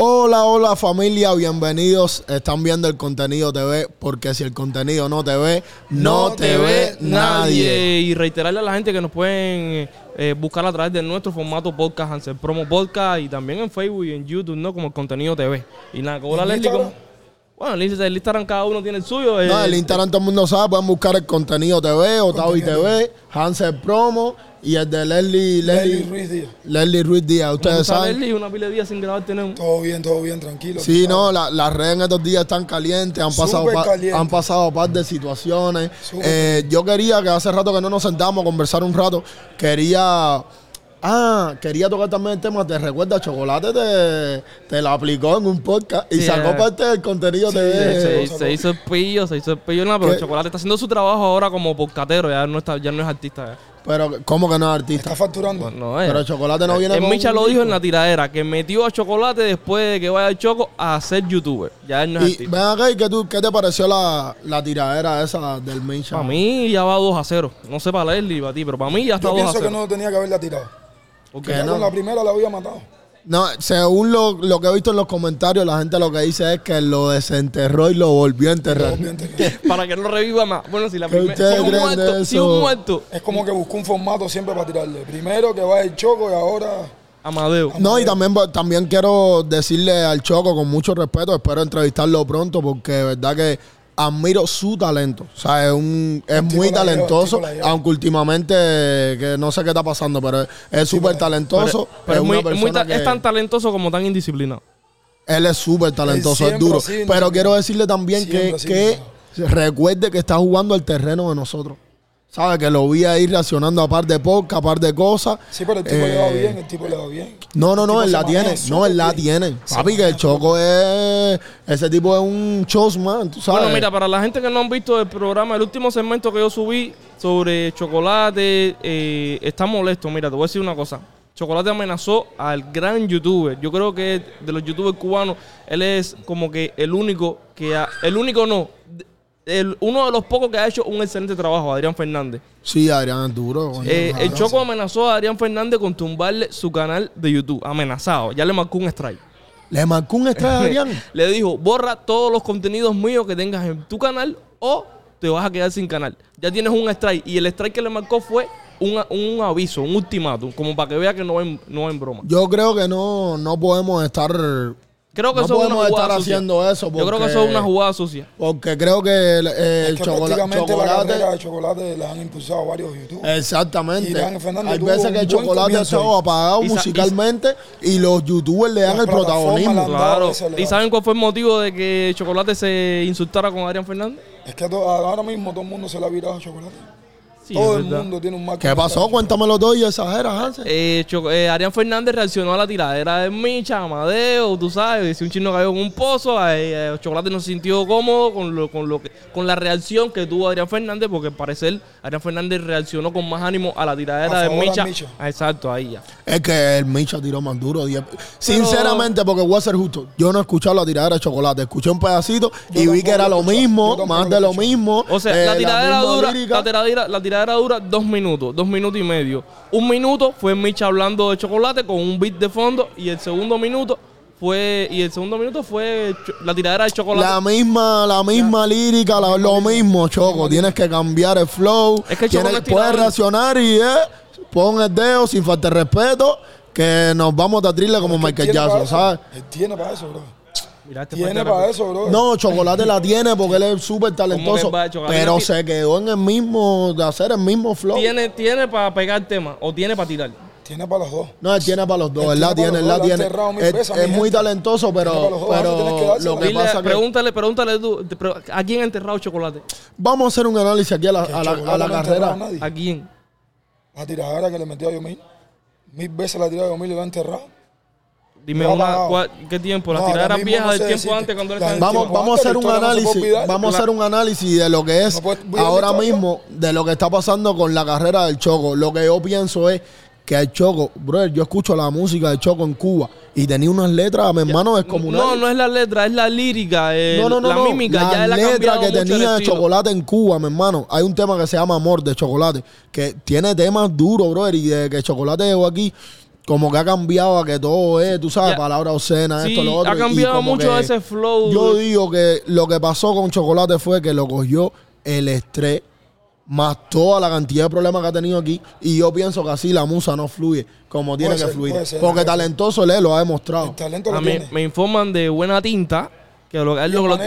Hola, hola familia, bienvenidos. Están viendo el contenido TV porque si el contenido no te ve, no, te, ve nadie. Y reiterarle a la gente que nos pueden eh, buscar a través de nuestro formato podcast, Hansel Promo Podcast, y también en Facebook y en YouTube, ¿no? Como el contenido TV. Y nada, hola ¿En Leslie. Instagram? ¿cómo? Bueno, el Insta- el Instagram cada uno tiene el suyo. eh, No, el Instagram todo el mundo sabe, pueden buscar el contenido TV, Otavi TV, Hansel Promo y el de Leslie, Leslie Leslie, Ruiz Díaz. Leslie Ruiz Díaz. ¿cómo Ustedes saben. Leslie? Una pila de días sin grabar tenemos. Todo bien, todo bien, tranquilo. Sí, no, la- las redes en estos días están calientes, han pasado, pa- caliente. han pasado un par de situaciones. Eh, yo quería, que hace rato que no nos sentamos a conversar un rato, quería... Ah, quería tocar también el tema, te recuerda, Chocolate te, te la aplicó en un podcast y Sí, sacó eh. parte del contenido Sí, TV. Se, se hizo el pillo, se hizo el pillo, pero ¿Qué? Chocolate está haciendo su trabajo ahora como podcatero, ya no, está, ya no es artista. ya. Pero, ¿cómo que no es artista? Está facturando. No es. Pero Chocolate no viene El con Micha lo dijo en la tiradera, que metió a Chocolate después de que vaya el Choco a ser youtuber. Ya él no es Y artista. ven acá, ¿y qué, tú, qué te pareció la, la tiradera esa del Micha? Para mí ya va 2 a 0. No sé para Leslie y para ti, pero para mí ya está Yo 2 a pienso 0. que no tenía que haberla tirado. Porque Ya no? con la primera la había matado. No, según lo, lo que he visto en los comentarios, la gente lo que dice es que lo desenterró y lo volvió a enterrar. Para que no reviva más. Bueno, si la ¿Qué primera. Si un muerto, si eso? un muerto. Es como que buscó un formato siempre para tirarle. Primero que va el choco y ahora. Amadeo. No, y también, también quiero decirle al Choco con mucho respeto, espero entrevistarlo pronto porque verdad que admiro su talento. O sea, es, un, es muy talentoso, lleva. aunque últimamente, que no sé qué está pasando, pero es- súper talentoso. Pero es, es, muy, una es muy ta- persona es que- tan talentoso como tan indisciplinado. Él es súper talentoso, es duro. así, Pero ¿no? quiero decirle también que, así, que recuerde que está jugando el terreno de nosotros. ¿Sabe? Que lo vi ahí reaccionando a par de podcast, a par de cosas. Sí, pero el tipo le va Eh, bien, el tipo le va bien. No, no, no, él la tiene. No, él la tiene. Papi, que el Choco es. Ese tipo es un showman, tú sabes. Bueno, mira, para la gente que no han visto el programa, el último segmento que yo subí sobre chocolate eh, está molesto. Mira, te voy a decir una cosa. Chocolate amenazó al gran youtuber. Yo creo que de los youtubers cubanos, él es como que el único que ha, el único no, el, uno de los pocos que ha hecho un excelente trabajo, Adrián Fernández. Sí, Adrián es duro. Eh, el Choco amenazó a Adrián Fernández con tumbarle su canal de YouTube. Amenazado. Ya le marcó un strike. Le marcó un extra a Adrián. Le dijo, borra todos los contenidos míos que tengas en tu canal o te vas a quedar sin canal. Ya tienes un strike. Y el strike que le marcó fue un, un aviso, un ultimátum, como para que vea que no es no broma. Yo creo que no, no podemos estar. Creo que no eso es una estar sucia. haciendo eso. Yo creo que porque- eso es una jugada sucia. Porque creo que el, eh, el Es que chocola- prácticamente la carrera chocolate. de chocolate la han impulsado varios youtubers. Exactamente. Hay veces que el chocolate ha estado apagado Y sa- y- musicalmente y los youtubers le dan el protagonismo. Claro. ¿Y saben cuál fue el motivo de que Chocolate se insultara con Adrián Fernández? Es que ahora mismo todo el mundo se le ha virado a chocolate. Sí, todo el verdad. mundo tiene un mal ¿Qué pasó? Cuéntamelo todo y exagera, Hansel. Eh, Choco- eh, Arián Fernández reaccionó a la tiradera de Micha, Amadeo, tú sabes, si un chino cayó en un pozo, eh, eh, Chocolate no se sintió cómodo con lo, con lo que, con la reacción que tuvo Adrián Fernández, porque al parecer Adrián Fernández reaccionó con más ánimo a la tiradera A de favor Micha. Micha. Ah, Exacto, ahí ya. Es que el Micha tiró más duro. diez- Sinceramente, porque voy a ser justo, yo no he escuchado la tiradera de chocolate. Escuché un pedacito Yo y vi tampoco que era lo lo he escuchado. mismo, tampoco más lo de lo escuchado. mismo. O sea, eh, la tiradera misma dura, lírica. la tiradera, la tiradera dura dos minutos, dos minutos y medio. Un minuto fue Micha hablando de chocolate con un beat de fondo y el segundo minuto fue y el segundo minuto fue la tiradera de chocolate. La misma, la misma lírica, la- lo mismo, Choco. Tienes que cambiar el flow. Es que el Choco Tienes- no es puedes reaccionar y eh, pon el dedo sin falta de respeto. Que nos vamos a trile como Michael Jackson. ¿sabes? Él tiene para eso, bro. Mira, este Tiene para eso, bro. No, Chocolate la tiene porque él es súper talentoso. que Pero se quedó en el mismo, de hacer el mismo flow. Tiene, tiene para pegar tema o tiene para tirar. Tiene para los dos. No, él tiene para los dos, Él ¿verdad? tiene él la tiene. Es, veces, es mi muy talentoso, pero, dos, que pero lo que Dile, pasa es que pregúntale, pregúntale tú, ¿a quién ha enterrado chocolate? vamos a hacer un análisis aquí a la, a la, a la no carrera. a. ¿A quién? La tiradera que le metió a Yomil. Mil veces la tiradera de Yomil y lo ha enterrado. Dime No una, ¿qué tiempo? Las No, mismo viejas del tiempo decirte. antes cuando él estaba del Vamos, a hacer un análisis, vamos a hacer un análisis de lo que es ahora mismo, de lo que está pasando con la carrera del Choco. Lo que yo pienso es que el Choco, brother, yo escucho la música de Choco en Cuba y tenía unas letras, mi hermano, descomunales. No, no es la letra, es la lírica, el- No, no, no, la no. mímica. La ya letra que tenía de chocolate en Cuba, mi hermano. Hay un tema que se llama Amor de Chocolate, que tiene temas duros, brother. Y de que Chocolate llegó aquí, como que ha cambiado a que todo es, tú sabes, Ya. palabra obscena, Sí, esto, lo otro. ha cambiado mucho que ese flow. Yo digo que lo que pasó con Chocolate fue que lo cogió el estrés, más toda la cantidad de problemas que ha tenido aquí. Y yo pienso que así la musa no fluye como tiene Puede que ser, fluir. ser, Porque talentoso él lo ha demostrado. El talento lo A mí tiene. me informan de buena tinta que lo que él ¿Y el lo-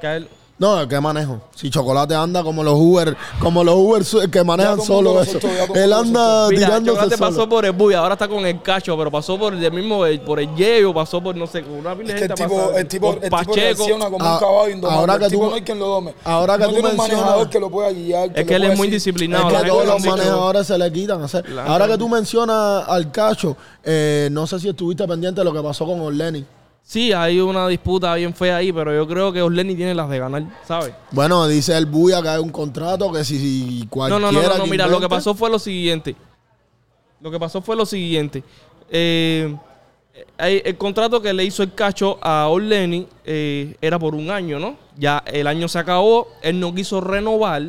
que él- No, ¿qué manejo? Si Chocolate anda como los Uber, como los Uber que manejan solo lo eso. Él anda Mira, tirándose Chocolate solo. pasó por el Buy, ahora está con el Cacho, pero pasó por el mismo, por el Yeo, pasó por no sé, con una pila de Es que el gente tipo, el tipo, el tipo reacciona como Ah, un caballo indomable. ahora que el tipo tú- no hay quien lo dome. ahora que no tú tiene un mencionas- manejador que lo pueda guiar. Es le que él es muy decir- disciplinado. Es que gente todos los manejadores se le quitan hacer. Ahora gente- que tú mencionas al Cacho, eh, no sé si estuviste pendiente de lo que pasó con Orleni. Sí, hay una disputa bien fea ahí, pero yo creo que Orleni tiene las de ganar, ¿sabes? Bueno, dice el Buya que hay un contrato que si, si cualquiera no, no, no, mira, lo que pasó fue lo siguiente. Lo que pasó fue lo siguiente. Eh, el contrato que le hizo el cacho a Orleni eh, era por un año, ¿no? Ya el año se acabó, él no quiso renovar.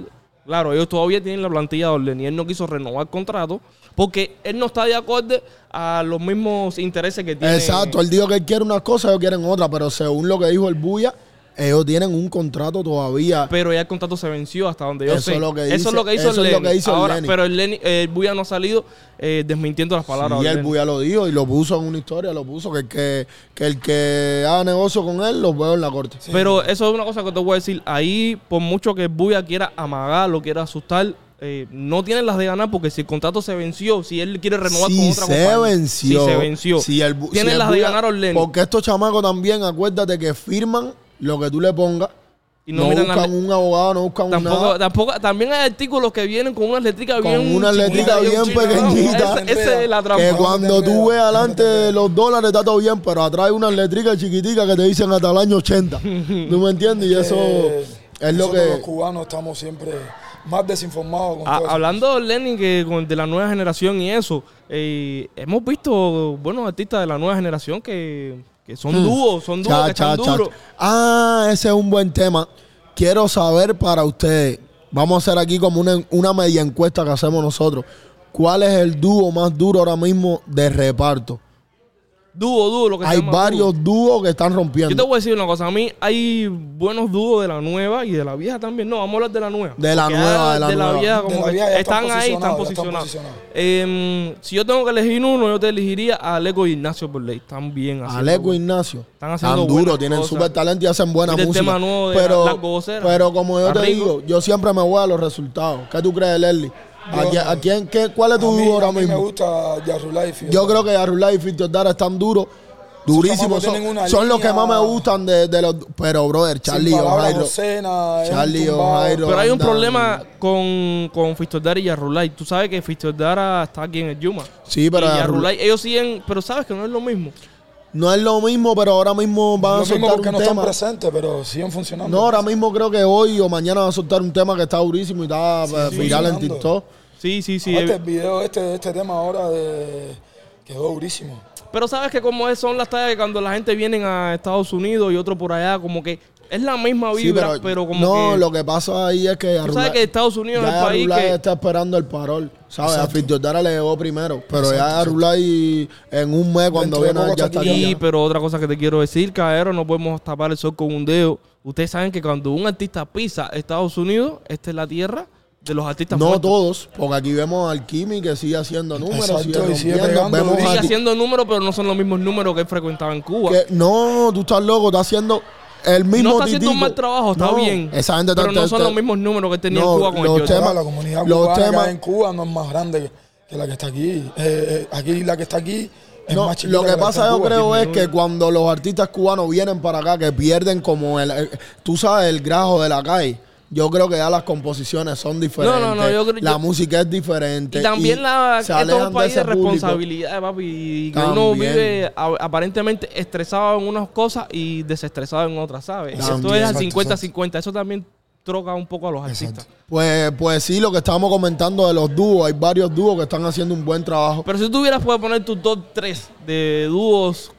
Claro, ellos todavía tienen la plantilla de Orleni. Él no quiso renovar el contrato porque él no está de acuerdo a los mismos intereses que tiene. Exacto, él dijo que él quiere unas cosas, ellos quieren otras, pero según lo que dijo el Buya, ellos tienen un contrato todavía. Pero ya el contrato se venció hasta donde yo Eso sé. es lo que eso es lo que hizo eso es el lo Lenny. que hizo el Ahora, Lenny. pero el, Lenny- el Buya no ha salido eh, desmintiendo las palabras. y el Lenny. Buya lo dijo y lo puso en una historia, lo puso que el que, que el que haga negocio con él lo veo en la corte. Pero eso es una cosa que te voy a decir. Ahí, por mucho que Buya quiera amagar, lo quiera asustar, eh, no tienen las de ganar porque si el contrato se venció, si él quiere renovar si con otra se compañía, venció. Si se venció. Si el, tienen si el las de ganar Orleni. Porque estos chamacos también, acuérdate que firman lo que tú le pongas. Y no no miran la buscan un abogado, no buscan un Tampoco, nada. tampoco, también hay artículos que vienen con unas letricas Con bien unas letricas chiquitas, bien pequeñitas. Esa- Esa es la trampa. Que cuando tú ves adelante los dólares está todo bien, pero atrás hay unas letricas chiquiticas que te dicen hasta el año 80. ¿Tú me entiendes? Y eso es lo nosotros los que... cubanos estamos siempre más desinformados con Ah, todo eso. hablando de Lenny que con- de la nueva generación y eso, eh, hemos visto buenos artistas de la nueva generación que, que son dúos, son dúos Hmm. Cha, que están cha, cha. duros. Ah, ese es un buen tema. Quiero saber para ustedes, vamos a hacer aquí como una, una media encuesta que hacemos nosotros. ¿Cuál es el dúo más duro ahora mismo de reparto? Dúo, dúo, lo que se Hay llama varios dúo. dúos que están Yo te rompiendo. voy a decir una cosa, a mí hay buenos dúos de la nueva y de la vieja también. No, vamos a hablar de la nueva. De la Porque nueva, de la nueva. vieja De como la que vieja ya están están ahí, están posicionados, están. Em, si yo tengo que elegir uno, yo te elegiría a Aleco y Ignacio por ley. Están bien haciendo. Aleco Ignacio. Están haciendo Tan duro, tienen súper talento y hacen buena el música. tema nuevo de pero, Las Goceras. pero como yo te rico. digo, yo siempre me voy a los resultados. ¿Qué tú crees, Leslie? ¿A Yo- quién, a quién- qué- ¿Cuál es tu mí, ahora a mí me mismo? gusta Yarulay. Yo creo que Arulay y Fito Dara están duros, durísimos. Son, son los que más me gustan de, de los. Pero, brother, Charlie un Charlie. O'Jairo. Pero hay un problema con, con Fistodara y Yarrulay. Tú sabes que Fistodara está aquí en el Yuma. Sí, pero y ellos siguen, pero sabes que no es lo mismo. No es lo mismo, pero ahora mismo van a Lo mismo soltar porque un no están tema. presentes, pero siguen funcionando. No, ahora mismo creo que hoy o mañana van a soltar un tema que está durísimo y está eh, sí, viral en. TikTok. Sí, sí, sí. Aparte, eh, el video este, este tema ahora de, quedó durísimo. Pero sabes que como es, son las tallas que cuando la gente viene a Estados Unidos y otro por allá, como que es la misma Sí, vibra, pero, como no, que... lo que pasa ahí es que Tú sabes que Estados Unidos es el país Arulay que... está esperando el parol, ¿sabes? A Exacto. Fitjordara le llegó primero, pero Exacto, ya. Arulay en un mes cuando viene ya está aquí Sí, pero otra cosa que te quiero decir, caballero, no podemos tapar el sol con un dedo. Ustedes saben que cuando un artista pisa Estados Unidos, esta es la tierra de los artistas No muertos. todos, porque aquí vemos al Kimi que sigue haciendo números, Exacto, sigue y sigue pegando Vemos a Sigue haciendo números, pero no son los mismos números que él frecuentaba en Cuba. que- no, tú estás loco, está haciendo el mismo no está haciendo un mal trabajo, está No, bien. Esa gente pero no son los mismos números que tenía No, en Cuba con el los Jordan. temas- la comunidad los cubana temas- en Cuba no es más grande que, que la que está aquí. Eh, eh, aquí la que está aquí es No, más lo que pasa yo Cuba. creo es que cuando los artistas cubanos vienen para acá, que pierden como el, el- tú sabes, el grajo de la calle, yo creo que ya las composiciones son diferentes. No, no, no, yo creo- la yo- música es diferente. Y también la, se esto es un país de, público. responsabilidad, papi. Y que uno vive a- aparentemente estresado en unas cosas y desestresado en otras, ¿sabes? Esto es al Exacto, 50-50. Eso también troca un poco a los Exacto. artistas. Pues, pues sí, lo que estábamos comentando de los dúos, hay varios dúos que están haciendo un buen trabajo. Pero si tú tuvieras puedes poner tu top 3 de dúos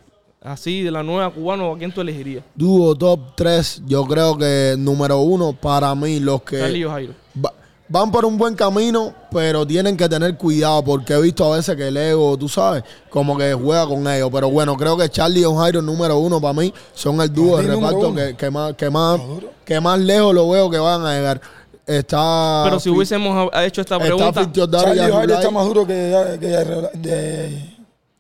así de la nueva cubano, ¿a quién tú elegirías? Dúo top 3, yo creo que número uno para mí, los que Charlie y Jairo. va- van por un buen camino, pero tienen que tener cuidado porque he visto a veces que el ego, tú sabes, como que juega con ellos. Pero bueno, creo que Charlie y Jairo número uno para mí son el dúo de Charlie reparto que, que más, que, más, que más lejos lo veo que van a llegar. Está Pero si hubiésemos ha- hecho esta pregunta, O'Dara y Charlie Jairo está más duro que, que de,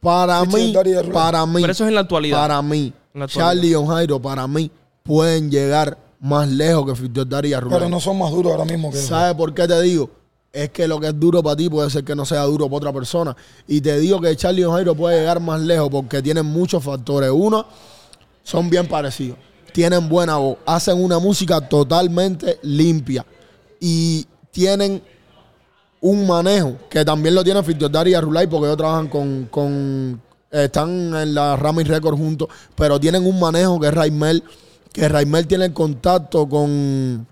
Para mí, para mí, pero eso es en la actualidad. para mí, En la actualidad. Charlie y Jairo, para mí, pueden llegar más lejos que Fifty O'Dara y pero no son más duros ahora mismo que ¿Sabes por qué te digo? Es que lo que es duro para ti puede ser que no sea duro para otra persona. Y te digo que Charlie y Jairo puede llegar más lejos porque tienen muchos factores. Uno, son bien parecidos. Tienen buena voz. Hacen una música totalmente limpia. Y tienen un manejo que también lo tienen Fifty O'Dara y Arulay porque ellos trabajan con, con están en la Rami Record juntos, pero tienen un manejo que es Raimel, que Raimel tiene el contacto con,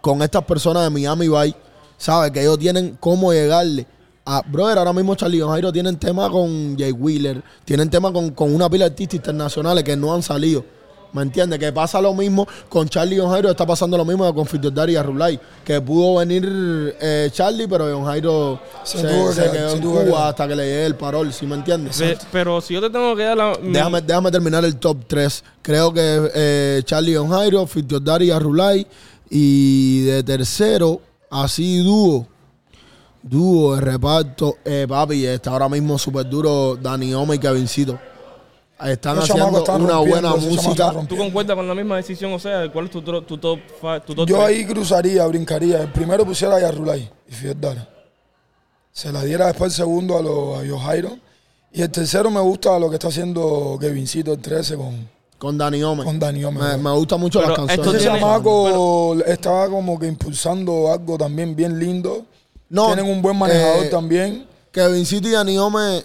con estas personas de Miami Vice, ¿sabes? Que ellos tienen cómo llegarle. A, brother, ahora mismo Charlie y Jairo tienen tema con Jay Wheeler, tienen tema con, con una pila de artistas internacionales que no han salido. ¿Me entiendes? Que pasa lo mismo con Charlie y John Jairo, está pasando lo mismo con Fito Dari y Arrulay. Que pudo venir eh, Charlie, pero John Jairo Se quedó en Cuba hasta que le llegue el parol, ¿sí me entiendes? Pero si yo te tengo que dar la. Déjame, déjame terminar el top 3. Creo que eh, Charlie y John Jairo, Fito Dari y Arrulay. Y de tercero, así dúo. Dúo de reparto. Eh, papi, está ahora mismo súper duro Dani Ome y Kevincito. Están Los haciendo están una buena música. ¿Tú concuerdas con la misma decisión? O sea, ¿cuál es tu, tro- tu top fi- tu top Yo tres? ahí cruzaría, brincaría. El primero pusiera a Yarrulay y Fiordara. Se la diera después el segundo a, los a. Y el tercero me gusta lo que está haciendo Kevincito el 13 con, Con Dani Ome. con Dani Ome. Me, me gustan mucho Pero las canciones. Ese chamaco estaba como que impulsando algo también bien lindo. No, Tienen un buen manejador eh, también. Kevincito y Dani Ome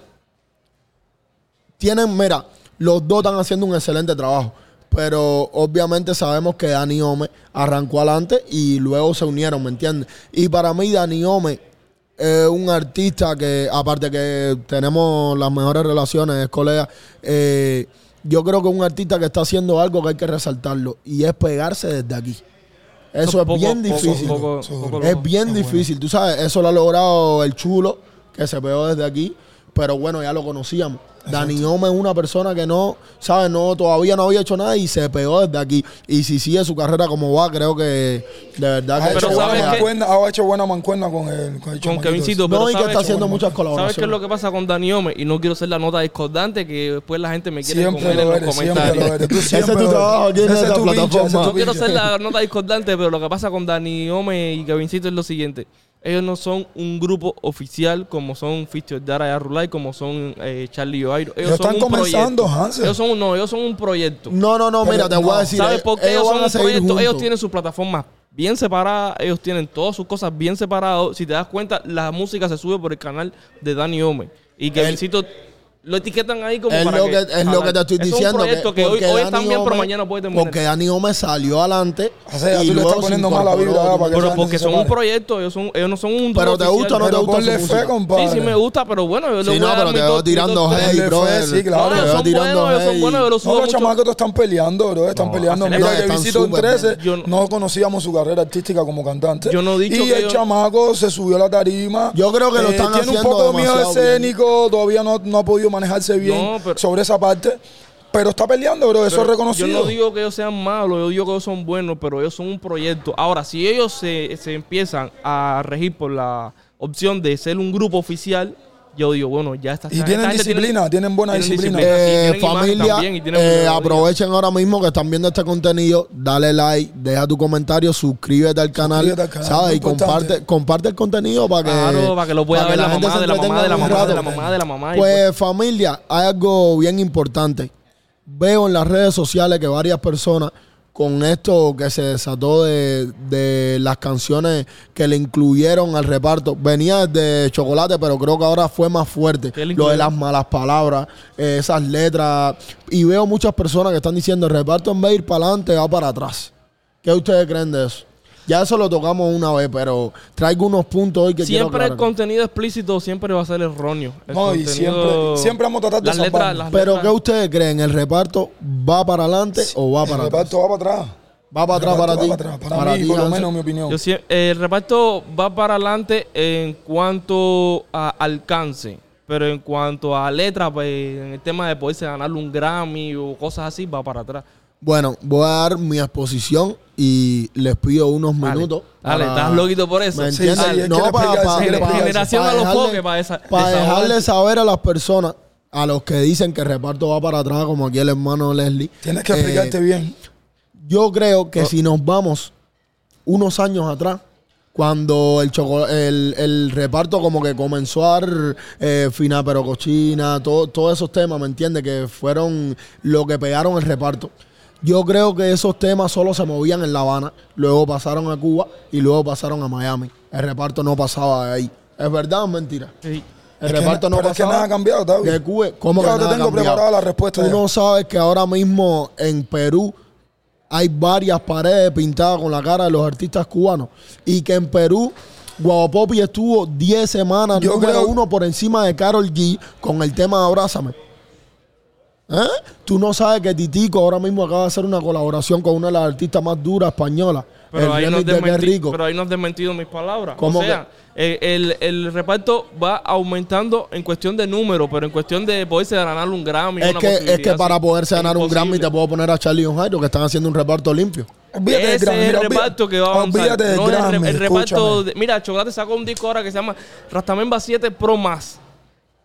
tienen, mira, los dos están haciendo un excelente trabajo. Pero obviamente sabemos que Dani Ome arrancó adelante y luego se unieron, ¿me entiendes? Y para mí Dani Ome es un artista que, aparte que tenemos las mejores relaciones, es colega, eh, yo creo que es un artista que está haciendo algo que hay que resaltarlo y es pegarse desde aquí. Eso es bien difícil. poco- Eso- poco Es bien difícil, tú sabes, eso lo ha logrado el chulo, que se pegó desde aquí, pero bueno, ya lo conocíamos. Dani Ome es una persona que no, ¿sabes? No, todavía no había hecho nada y se pegó desde aquí. Y si sigue su carrera como va, creo que de verdad Ha que... pero hecho, buena mancuerna, ha hecho buena mancuerna con el, con el Con Kevincito, ese. pero No, y que ¿sabes- está haciendo muchas ¿Sabes qué es colaboraciones. lo que pasa con Dani Ome? Y no quiero ser la nota discordante que después la gente me quiere Siempre comer en lo los eres, siempre comentarios. lo eres. Tú Ese es tu trabajo aquí en Ese esta es tu pinche, plataforma. No quiero ser la nota discordante, pero lo que pasa con Dani Ome y Kevincito es lo siguiente. Ellos no son un grupo oficial como son Fitio Dara y Arrulay, como son eh, Charlie Oairo. Ellos Ellos son están un comenzando, proyecto. Hansel. Ellos son, un- no, ellos son un proyecto. No, no, no, Pero mira, te voy a decir. ¿Sabes eh, por qué ellos, son un proyecto? Ellos tienen sus plataformas bien separadas, ellos tienen todas sus cosas bien separadas. Si te das cuenta, la música se sube por el canal de Dani Ome. Y que Kevincito lo etiquetan ahí como Es para lo que, que, es lo que te estoy Eso es un diciendo. proyecto que, hoy, porque hoy están bien, pero mañana puede terminar. Porque Dani Ome salió adelante. O sea, y tú le luego estás se poniendo mala vibra, para que pero porque son un proyecto, ellos, son, ellos no son un Pero te gusta o no te gusta fe, compadre. Sí, sí me gusta, pero bueno, yo le Sí, voy no, pero te veo tirando fe, brother. sí, claro. Te veo son tirando son buenos, yo los chamacos están peleando, bro. Están No, peleando. Mira, que visito en súper 13. bien. Yo no- no conocíamos su carrera artística como cantante. Yo no dicho y que el chamaco se subió a la tarima. Yo creo que lo están Tiene un haciendo poco de miedo escénico. Todavía no, no ha podido manejarse bien No, pero- sobre esa parte. Pero está peleando, bro. Eso es reconocido. Yo no digo que ellos sean malos, yo digo que ellos son buenos, pero ellos son un proyecto. Ahora, si ellos se, se empiezan a regir por la opción de ser un grupo oficial, yo digo, bueno, ya está. y tienen disciplina, tienen buena tienen disciplina. disciplina. Sí, Eh, tienen familia, también eh, aprovechen ahora mismo que están viendo este contenido, dale like, deja tu comentario, suscríbete al canal, Suscríbete al canal, ¿sabes? Y comparte, comparte el contenido para que, Claro, para que lo pueda para ver la, gente mamá de la mamá de la mamá de la mamá de la mamá. y Pues familia, hay algo bien importante. Veo en las redes sociales que varias personas con esto que se desató de, de las canciones que le incluyeron al reparto, venía de chocolate, pero creo que ahora fue más fuerte. ¿Qué le Lo de las malas palabras, eh, esas letras. Y veo muchas personas que están diciendo el reparto en vez de ir para adelante, va para atrás. ¿Qué ustedes creen de eso? Ya eso lo tocamos una vez, pero traigo unos puntos hoy que quiero Siempre el contenido explícito siempre va a ser erróneo. El No, y contenido- siempre, siempre vamos a tratar de las letras, salvarnos. las Pero letras- ¿qué ustedes creen? ¿El reparto va para adelante o va El para atrás? reparto va para atrás. Va para atrás El para ti. va Para, atrás. Para mí, ti, por lo Hansel. menos, mi opinión. Yo sie- el reparto va para adelante en cuanto a alcance, pero en cuanto a letra, pues, en el tema de poderse ganar un Grammy o cosas así, va para atrás. Bueno, voy a dar mi exposición y les pido unos Dale, minutos. Dale, para- estás loquito por eso. No, para, para- Generación para a los dejarle- foques, para esa- para desahogar. dejarle saber a las personas, a los que dicen que el reparto va para atrás, como aquí el hermano Leslie. Tienes que eh, explicarte bien. Yo creo que si nos vamos unos años atrás, cuando el, choco- el, el reparto como que comenzó a dar eh, fina pero cochina, todo- todos esos temas, ¿me entiendes? Que fueron lo que pegaron el reparto. Yo creo que esos temas solo se movían en La Habana, luego pasaron a Cuba y luego pasaron a Miami. El reparto no pasaba de ahí. ¿Es verdad o es mentira? Sí. El Es que reparto na- no pero es que pasaba. nada ha cambiado, David. Que Cuba- ¿Cómo Yo que te nada ha tengo cambiado? preparada la respuesta Tú ya. no sabes que ahora mismo en Perú hay varias paredes pintadas con la cara de los artistas cubanos y que en Perú Guavo Popi estuvo 10 semanas Yo número creo- uno por encima de Carol G con el tema de Abrázame. ¿Eh? Tú no sabes que Titico ahora mismo acaba de hacer una colaboración con una de las artistas más duras españolas. Pero ahí, no remix has de Qué desmenti- rico. pero ahí no has desmentido mis palabras. ¿Cómo o sea, el, el reparto va aumentando en cuestión de número, pero en cuestión de poderse ganar un Grammy. es una que, es que para poderse ganar un Grammy te puedo poner a Charlie y Jairo que están haciendo un reparto limpio. Olvídate Ese Grammy, es el reparto que va a avanzar. No Grammy, el reparto. de- mira, Chocolate sacó un disco ahora que se llama Rastamemba 7 Pro Más.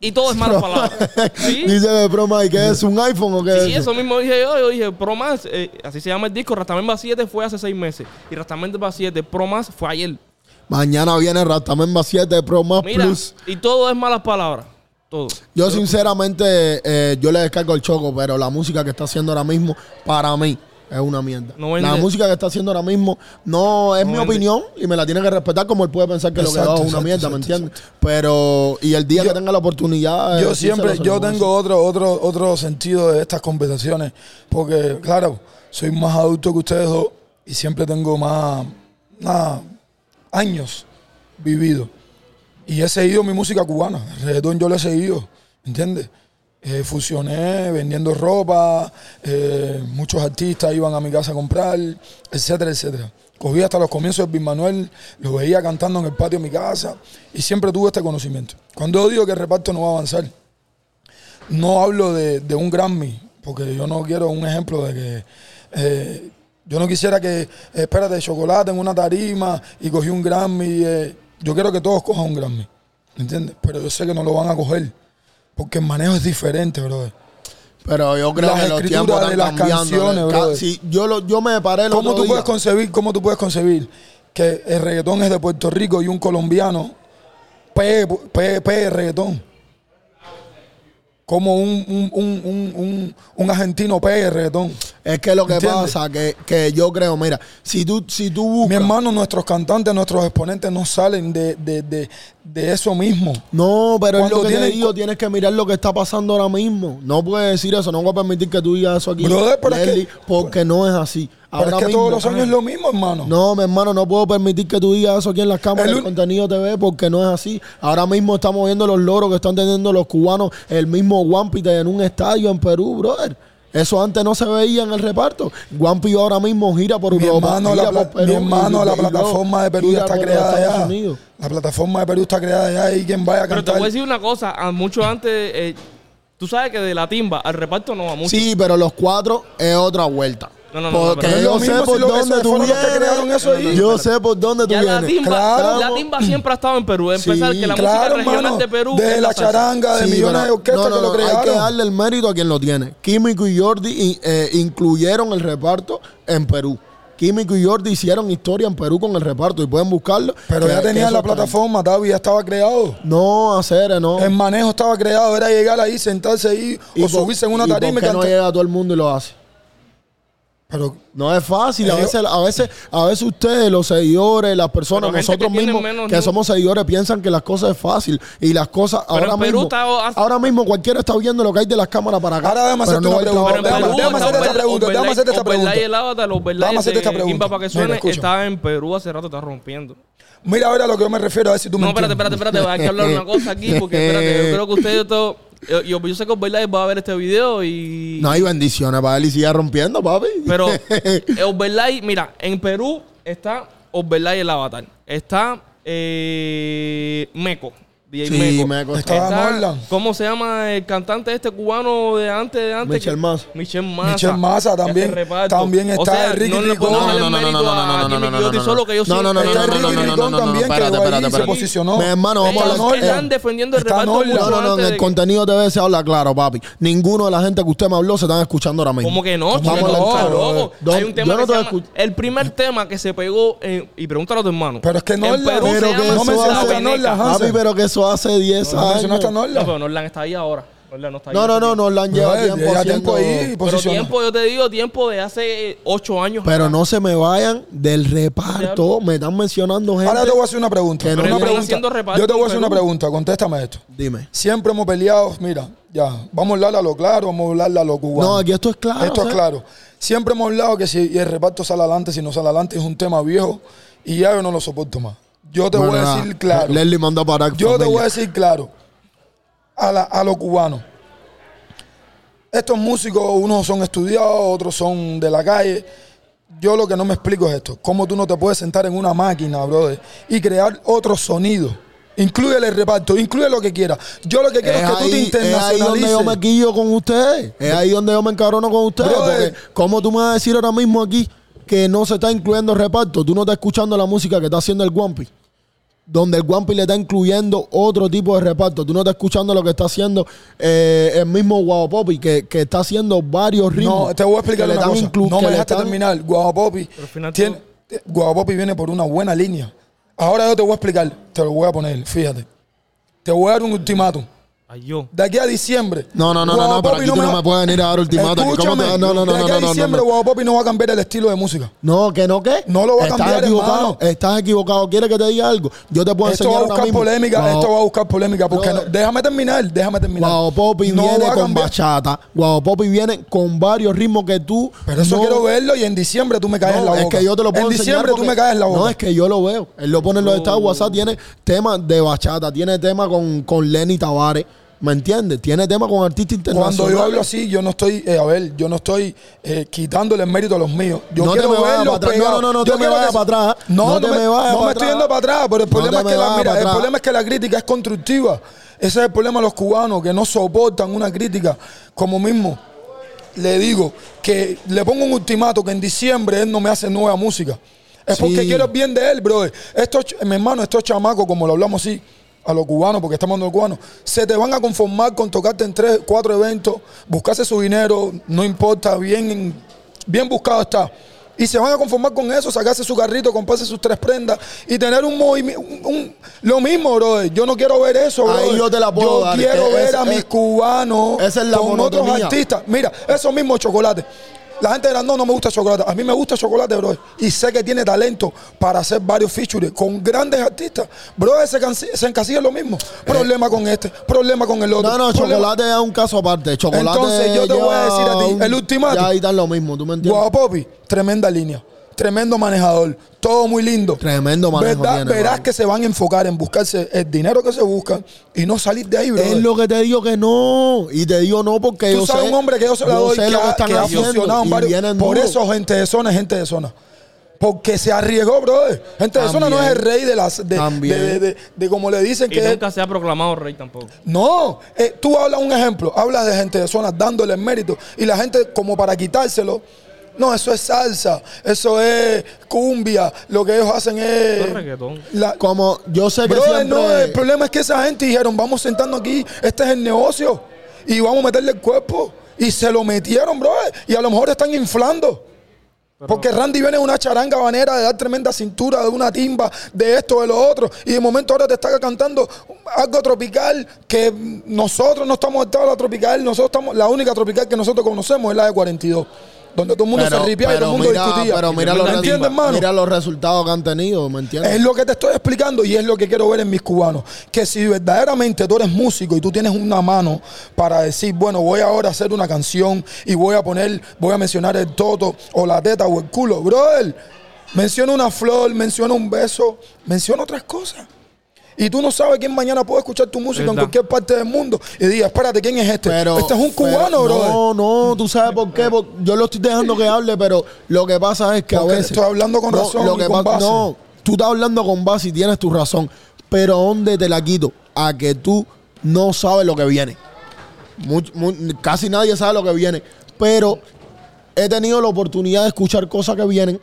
Y todo es malas palabras. ¿Sí? Dice de broma, ¿y qué es un iPhone o qué Sí, es? eso mismo dije yo. Yo dije Pro Más, eh, así se llama el disco. Rastamemba 7 fue hace seis meses. Y Rastamemba 7 Pro fue ayer. Mañana viene Rastamemba 7 Pro Mira, Plus. y todo es malas palabras. Todo. Yo sinceramente, eh, yo le descargo el choco, pero la música que está haciendo ahora mismo, para mí, es una mierda. No la música que está haciendo ahora mismo no es No mi vende. opinión y me la tiene que respetar como él puede pensar que lo que hago es una exacto, mierda, ¿me entiendes? Pero, y el día Yo- que tenga la oportunidad... eh, Yo siempre, yo tengo otro, otro, otro sentido de estas conversaciones, porque claro, soy más adulto que ustedes dos y siempre tengo más, más años vividos. Y he seguido mi música cubana, el reggaetón yo lo he seguido, ¿entiendes? Eh, fusioné vendiendo ropa, eh, muchos artistas iban a mi casa a comprar, etcétera, etcétera. Cogí hasta los comienzos de Big Manuel, lo veía cantando en el patio de mi casa y siempre tuve este conocimiento. Cuando yo digo que el reparto no va a avanzar, no hablo de, un Grammy, porque yo no quiero un ejemplo de que eh, yo no quisiera que, espérate, chocolate en una tarima y cogí un Grammy. yo quiero que todos cojan un Grammy, ¿entiendes? Pero yo sé que no lo van a coger, porque el manejo es diferente, brother. Pero yo creo Las que los tiempos de las canciones, Ca- brother. si yo, lo, yo me paré el ¿Cómo otro tú, puedes concebir, ¿Cómo tú puedes concebir que el reggaetón es de Puerto Rico y un colombiano pegue, pegue- pegue reggaetón? Como un, un, un, un, un, un argentino pegue reggaetón. Es que lo que ¿Entiendes? pasa, que, que yo creo, mira, si tú, si tú buscas... Mi hermano, nuestros cantantes, nuestros exponentes no salen de, de, de, de eso mismo. No, pero es lo que te tienen- digo, tienes que mirar lo que está pasando ahora mismo. No puedes decir eso, no voy a permitir que tú digas eso aquí, Brother, pero es que- porque no es así. Pero Ahora es que mismo- todos los años es lo mismo, hermano. No, mi hermano, no puedo permitir que tú digas eso aquí en las cámaras El del contenido TV porque no es así. Ahora mismo estamos viendo los loros que están teniendo los cubanos, el mismo Guampite en un estadio en Perú, brother. Eso antes no se veía en el reparto. Guampi ahora mismo gira por Mi Europa. hermano, gira la, por Perú mi hermano, y- la plataforma de Perú ya está creada. Unidos. La plataforma de Perú está creada ya y quien vaya a Pero te voy a decir una cosa. a mucho antes, eh, tú sabes que de la timba al reparto no va mucho. Sí, pero los cuatro es otra vuelta. No, no, no, Porque yo sé por dónde tú vienes. Yo sé por dónde tú vienes. timba, Claro. la timba siempre ha estado en Perú. Empezar Sí, que la Claro, música regional de Perú. De la charanga, de Sí, millones de orquestas no, no, que lo no, crearon. Hay que darle el mérito a quien lo tiene. Químico y Jordi eh, incluyeron el reparto en Perú. Químico y Jordi hicieron historia en Perú con el reparto y pueden buscarlo. Pero ya eso la plataforma, David, ya estaba creado. No, hacer, no. El manejo estaba creado, era llegar ahí, sentarse ahí ¿Y o por- subirse en una por tarima y qué no llega todo el mundo y lo hace? Pero No es fácil, a veces, a veces, a veces ustedes, los seguidores, las personas, Pero nosotros que mismos menos que somos seguidores piensan que las cosas es fácil y las cosas Pero ahora mismo, está- ahora mismo cualquiera está viendo lo que hay de las cámaras para acá. Ahora déjame hacerte una ve el pregunta. Déjame- hacerte esta pregunta, déjame hacerte esta pregunta. Déjame hacerte esta pregunta. Para que suene, está en Perú hace rato, está rompiendo. mira ahora a lo que yo me refiero, a ver si tú me No, espérate, espérate, espérate, hay que hablar una cosa aquí, porque espérate, yo creo que ustedes todo, yo, yo, yo sé que Overlay va a ver este video y... No hay bendiciones para él y sigue rompiendo, papi. Pero eh, Overlay, mira, en Perú está Overlay el Avatar. Está eh, Meco. DJ Sí, Meco. Está. ¿Cómo se llama el cantante este cubano de antes? De antes Michel Massa. Michel Massa. Michel Massa también. Este. También O está sea, Ricky no Ricón. No, no, no, no, no, no, no, no, no, Giorgi, no, solo que yo no, no, no, Está no, no, Ricky no, no, Ricón no, no, no, también, que espérate, ahí espérate, se posicionó. Mi hermano, vamos a hablar-. Están defendiendo el reparto No, no, no, en el contenido TV se habla claro, papi. Ninguno de la gente que usted me habló se están escuchando ahora mismo. ¿Cómo que no? Vamos No, Hay un tema no El primer tema que se pegó y pregúntalo a tu hermano. Pero es que Perú pero que llama eso La Papi, pero que eso hace 10 No mencionaste a años. Norland. No, pero Norland está ahí ahora. Norland no está ahí. No, no, no, tiempo. Norland lleva No, tiempo lleva tiempo ahí Pero posicionado. tiempo, yo te digo, tiempo de hace ocho años. Pero no se me vayan del reparto. Me están mencionando gente. Ahora te voy a hacer una pregunta. Que no una están pregunta. haciendo reparto Yo te voy a hacer una pregunta. Contéstame esto. Dime. Siempre hemos peleado, mira, ya, vamos a hablar a lo claro, vamos a hablar a lo cubano. No, aquí esto es claro. Esto o es claro. Siempre hemos hablado que si el reparto sale adelante, si no sale adelante, es un tema viejo y ya yo no lo soporto más. Yo te Bueno, voy a decir claro. Leslie mandó a parar. Yo te voy a decir claro. A, la- a los cubanos. Estos músicos, unos son estudiados, otros son de la calle. Yo lo que no me explico es esto. ¿Cómo tú no te puedes sentar en una máquina, brother, y crear otro sonido? Incluye el reparto, incluye lo que quieras. Yo lo que quiero es, Es que tú te ahí, es ahí donde internacionalices. yo me quillo con ustedes. Es ahí donde yo me encabrono con ustedes. Brother. Porque, ¿cómo tú me vas a decir ahora mismo aquí que no se está incluyendo reparto? Tú no estás escuchando la música que está haciendo el Guampi. Donde el Guampi le está incluyendo otro tipo de reparto. Tú no estás escuchando lo que está haciendo eh, el mismo Guau Popi, que, que está haciendo varios ritmos. No, te voy a explicar que le una están cosa. inclu- No me dejaste están- terminar. Guapopi Pero al final tiene, Guapopi viene por una buena línea. Ahora yo te voy a explicar. Te lo voy a poner, fíjate. Te voy a dar un ultimátum. Ay, yo. De aquí a diciembre. No, no, no, no, no, pero aquí tú no va- me puedes venir a dar ultimátum. ¿Cómo te- Escúchame, No, no, no, de no, aquí a no, no, diciembre no. Guapopi no va a cambiar el estilo de música. No, que no, que. No lo va a Estás cambiar, equivocado. hermano. Estás equivocado. ¿Quieres que te diga algo? Yo te puedo Esto va enseñar a ahora buscar mismo. polémica, Guau- esto va a buscar polémica. Porque Brother. no- déjame terminar, déjame terminar. Guau Popi No viene va a con cambiar. bachata. Guau Popi viene con varios ritmos que tú. Pero eso no- quiero verlo y en diciembre tú me caes en la No, boca. es que yo te lo puedo En enseñar diciembre tú porque- me caes en la boca. No, es que yo lo veo. Él lo pone en los estados de WhatsApp. Tiene temas de bachata, tiene temas con, con Lenny Tavares. ¿Me entiendes? Tiene temas con artistas internacionales. Cuando yo hablo así, yo no estoy, eh, a ver, yo no estoy eh, quitándole el mérito a los míos. Yo No te quiero me vayas para atrás. No, no, no, te me vayas para atrás. No, te me, vayas no me estoy yendo para atrás, pero el problema, te es que, la, mira, el problema es que la crítica es constructiva. Ese es el problema de los cubanos, que no soportan una crítica. Como mismo, le digo que le pongo un ultimato que en diciembre él no me hace nueva música. Es porque Sí. quiero el bien de él, brother. Estos, mi hermano, estos chamacos, como lo hablamos así, a los cubanos, porque estamos hablando de cubanos, se te van a conformar con tocarte en tres, cuatro eventos, buscarse su dinero, no importa, bien, bien buscado está. Y se van a conformar con eso, sacarse su carrito, comprarse sus tres prendas y tener un movimiento. lo mismo, brother. Yo no quiero ver eso, Ahí brother. yo te la puedo Yo dar. quiero Es- ver a es- mis cubanos esa es la con otros artistas. Mira, esos mismos chocolates. La gente dirá, no, no me gusta el chocolate. A mí me gusta el chocolate, bro. Y sé que tiene talento para hacer varios features con grandes artistas. Bro, se, se encasilla en lo mismo. Problema con este, problema con el otro. No, no, problema- chocolate es un caso aparte. Chocolate Entonces, yo te voy a decir a ti, un- el ultimátum. Ya ahí está lo mismo, ¿tú me entiendes? Guapopi, tremenda línea. Tremendo manejador. Todo muy lindo. Tremendo manejo ¿Verdad? tiene, Verás que se van a enfocar en buscarse el dinero que se buscan y no salir de ahí, bro. Es lo que te digo que no. Y te digo no porque Tú yo sabes sé. un hombre que yo se la doy sé que, lo que ha, están que ha haciendo funcionado en y varios. vienen Por duro. eso, gente de zona es gente de zona. Porque se arriesgó, brother. Gente de zona no es el rey de las. De, También. de, de- de- de como le dicen Y que es. nunca se ha proclamado rey tampoco. No, eh, tú hablas un ejemplo, hablas de gente de zona dándole mérito y la gente como para quitárselo. No, eso es salsa, eso es cumbia, lo que ellos hacen es la- Como yo sé que Brother, siempre. no, el problema es que esa gente dijeron, vamos sentando aquí, este es el negocio y vamos a meterle el cuerpo. Y se lo metieron, brother, y a lo mejor están inflando. Porque Randy viene de una charanga banera de dar tremenda cintura, de una timba, de esto, de lo otro. Y de momento ahora te está cantando algo tropical que nosotros no estamos adaptados a la tropical. Nosotros estamos, la única tropical que nosotros conocemos es la de 42. Donde todo el mundo se ripia y todo el mundo mira, discutía. pero mira ¿Me los, entiendes, mira los resultados que han tenido, ¿me entiendes? Es lo que te estoy explicando y es lo que quiero ver en mis cubanos. Que si verdaderamente tú eres músico y tú tienes una mano para decir, bueno, voy ahora a hacer una canción y voy a poner, voy a mencionar el toto o la teta o el culo, brother, menciona una flor, menciona un beso, menciona otras cosas. Y tú no sabes quién mañana puede escuchar tu música en cualquier parte del mundo y diga, espérate, ¿quién es este? Pero, este es un cubano, brother. No, no, tú sabes por qué. Por- yo lo estoy dejando que hable, pero lo que pasa es que Porque a veces. estoy hablando con razón Lo y que con pasa- base. No, tú estás hablando con base y tienes tu razón. Pero ¿dónde te la quito? A que tú no sabes lo que viene. Casi nadie sabe lo que viene. Pero he tenido la oportunidad de escuchar cosas que vienen.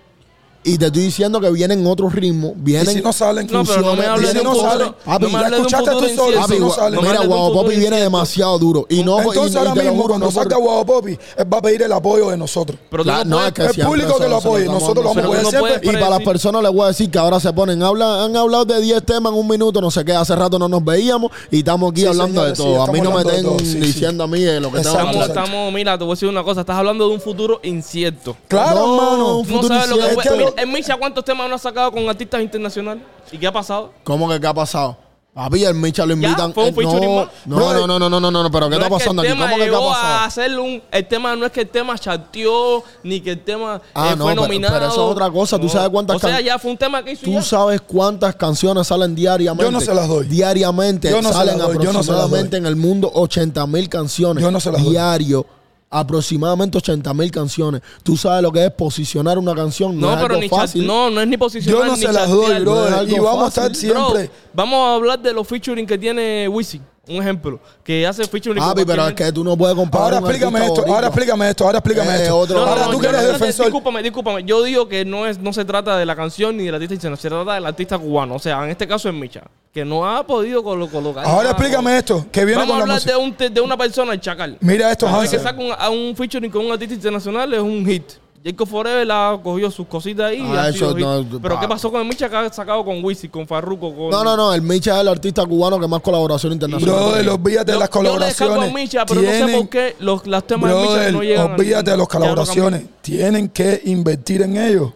Y te estoy diciendo que vienen otros ritmos. Vienen Y si no salen, No, pero no me y hables si de no salen, Papi, no me ya escuchaste tú solo, incierto. si no Papi, sale. No mira, Guau Popi viene incierto. demasiado duro. Y no, y- Entonces y ahora lo mismo, juro, cuando no por- salga Guau Popi, él va a pedir el apoyo de nosotros. Pero no es que el público que lo apoye, nosotros lo vamos a siempre. Y para las personas les voy a decir que ahora se ponen, hablan, han hablado de 10 temas en un minuto, no sé qué, hace rato no nos veíamos y estamos aquí hablando de todo. a mí no me estén diciendo a mí eh, lo que Estamos, estamos, mira, te voy a decir una cosa. Estás hablando de un futuro incierto. Claro, No, hermano. un futuro sabes lo que incierto. Lo- En Misha, ¿cuántos temas no ha sacado con artistas internacionales? ¿Y qué ha pasado? ¿Cómo que qué ha pasado? Papi, el Micha lo invitan. fue un eh, featuring no, más. no, no, no, no, no, no, no, no, pero ¿qué No está es que pasando el aquí? tema ¿Cómo que qué ha llegó a pasado? hacer un, el tema no es que el tema chateó, ni que el tema Ah, eh, no, fue pero- nominado. pero eso es otra cosa. ¿Tú sabes cuántas O sea, can- ya fue un tema que hizo Tú ya. sabes cuántas canciones salen diariamente. Yo no se las doy. Diariamente Yo no se salen las doy, yo no se las aproximadamente doy. en el mundo 80 mil canciones. Yo no se las doy. Diario. Aproximadamente 80 mil canciones. Tú sabes lo que es posicionar una canción. No, No, es pero algo ni fácil. no, no es ni posicionar Yo no ni se las doy, algo Y vamos a estar. Bro, siempre. vamos a hablar de los featuring que tiene Wisin. Un ejemplo. Que hace featuring Papi, pero es que tú no puedes comparar. Ahora explícame esto, ahora explícame esto, ahora explícame Eh, esto. otro- No, no, ahora no, tú yo que eres defensor. Discúlpame, discúlpame. Yo digo que no es, no se trata de la canción ni del artista internacional, se trata del artista cubano. O sea, en este caso es Micha, que no ha podido colo- colocar. Ahora nada explícame esto, que viene Vamos a con la música. de, un, de una persona, el Chacal. Mira esto, vez que saca un, a un featuring con un artista internacional es un hit. Jacob Forever la cogió sus cositas ahí. Ah, ha eso no- Pero ¿qué pasó con el Micha que ha sacado con Wisin, con Farruko, con. No, no, no. El Micha es el artista cubano que más colaboración internacional. Brother, olvídate de las Yo le colaboraciones. Micha, pero no sé por qué los, las temas de Micha no llegan. olvídate de las colaboraciones. Tienen que invertir en ellos.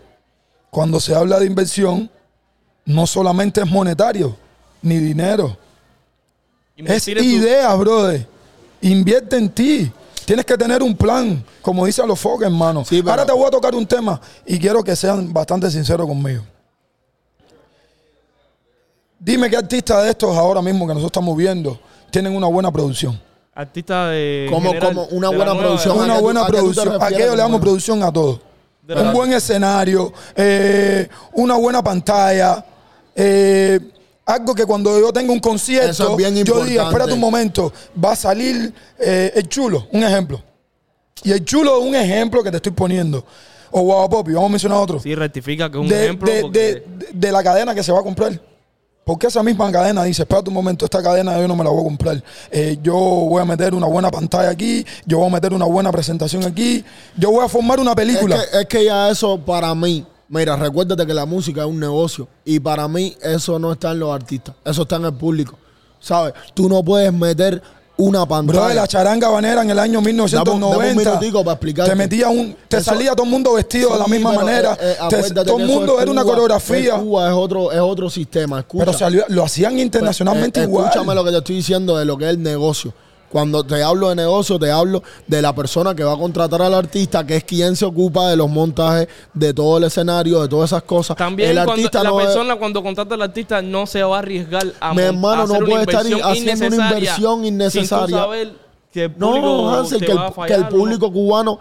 Cuando se habla de inversión, no solamente es monetario, ni dinero. Es Invertir en su- ideas, brother. Invierte en ti. Tienes que tener un plan, como dice a los foques, hermano. Sí, pero- Ahora te voy a tocar un tema y quiero que sean bastante sinceros conmigo. Dime qué artistas de estos ahora mismo que nosotros estamos viendo tienen una buena producción. Artista de. ¿Cómo- general, cómo? Una buena nueva- producción? ¿a Una buena a producción. refieres, Aquello le damos producción a todo. De un buen escenario, eh, una buena pantalla, eh, algo que cuando yo tenga un Eso concierto, es bien yo diga, espérate un momento, va a salir eh, el chulo, un ejemplo. Y el chulo es un ejemplo que te estoy poniendo. O Guau Popi, vamos a mencionar otro. Sí, rectifica que es un de, ejemplo. de- porque- de- de- de la cadena que se va a comprar. Porque esa misma cadena dice, espérate un momento, esta cadena yo no me la voy a comprar. Eh, yo voy a meter una buena pantalla aquí, yo voy a meter una buena presentación aquí, yo voy a formar una película. Es que, es que ya eso para mí, mira, recuérdate que la música es un negocio y para mí eso no está en los artistas, eso está en el público. ¿Sabes? Tú no puedes meter una pantalla. Bro, la charanga banera en el año Dame un- dame un 1990. para. Te metía un, te Eso- salía todo el mundo vestido de la misma manera. eh, eh, Te- todo el mundo era una coreografía. Cuba es otro, es otro sistema. Escucha. Pero salió- lo hacían internacionalmente Eh, igual. Escúchame lo que te estoy diciendo de lo que es el negocio. Cuando te hablo de negocio, te hablo de la persona que va a contratar al artista, que es quien se ocupa de los montajes, de todo el escenario, de todas esas cosas. También el artista la no es- persona cuando contrata al artista no se va a arriesgar a, Mi hermano, a no puede estar haciendo una innecesaria inversión Sin tú innecesaria. saber que el público No, Hansel, te que el, va a que fallar, el ¿no? público cubano,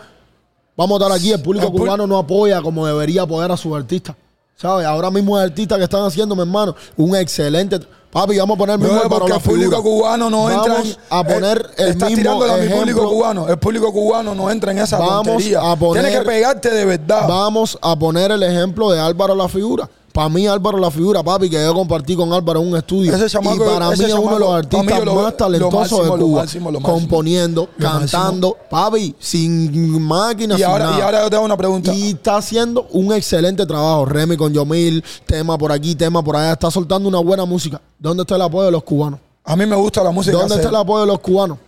vamos a estar aquí, el público El cubano no apoya como debería apoyar a sus artistas. ¿Sabes? Ahora mismo hay artistas que están haciendo, mi hermano, un excelente. Papi, vamos a poner el mismo Álvaro porque el público cubano no entra Vamos a poner el estás mismo a mi público cubano. El público cubano no entra en esa Vamos tontería. a poner- Tienes que pegarte de verdad. Vamos a poner el ejemplo de Álvaro La Figura. Para mí, Álvaro La Figura, papi, que yo compartí con Álvaro en un estudio. Ese chamaco- y para ese mí es uno de los artistas lo- más lo talentosos máximo, de lo Cuba. máximo, lo máximo. componiendo, Lo máximo. cantando, papi, sin máquina, y, sin ahora, nada. y ahora yo te hago una pregunta. Y está haciendo un excelente trabajo. Remy con Yomil, tema por aquí, tema por allá. Está soltando una buena música. ¿Dónde está el apoyo de los cubanos? A mí me gusta la música. ¿Dónde está el apoyo de los cubanos?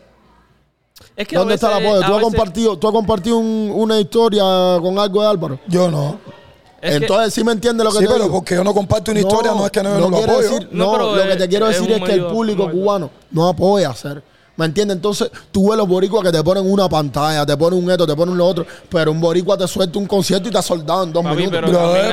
Es que a ¿Dónde está el apoyo? ¿Tú has veces- compartido, tú has compartido un- una historia con algo de Álvaro? Yo no. Es que- Entonces, ¿sí me entiendes lo que Sí, te pero digo? porque yo no comparto una historia, no es que no, no lo apoyo. decir- No, no, pero lo que te quiero es decir es que el público cubano no apoya hacer. ¿Me entiendes? Entonces, tú ves los boricuas que te ponen una pantalla, te ponen un esto, te ponen lo otro, pero un boricua te suelta un concierto y te ha soldado en dos Papi, minutos. Eh,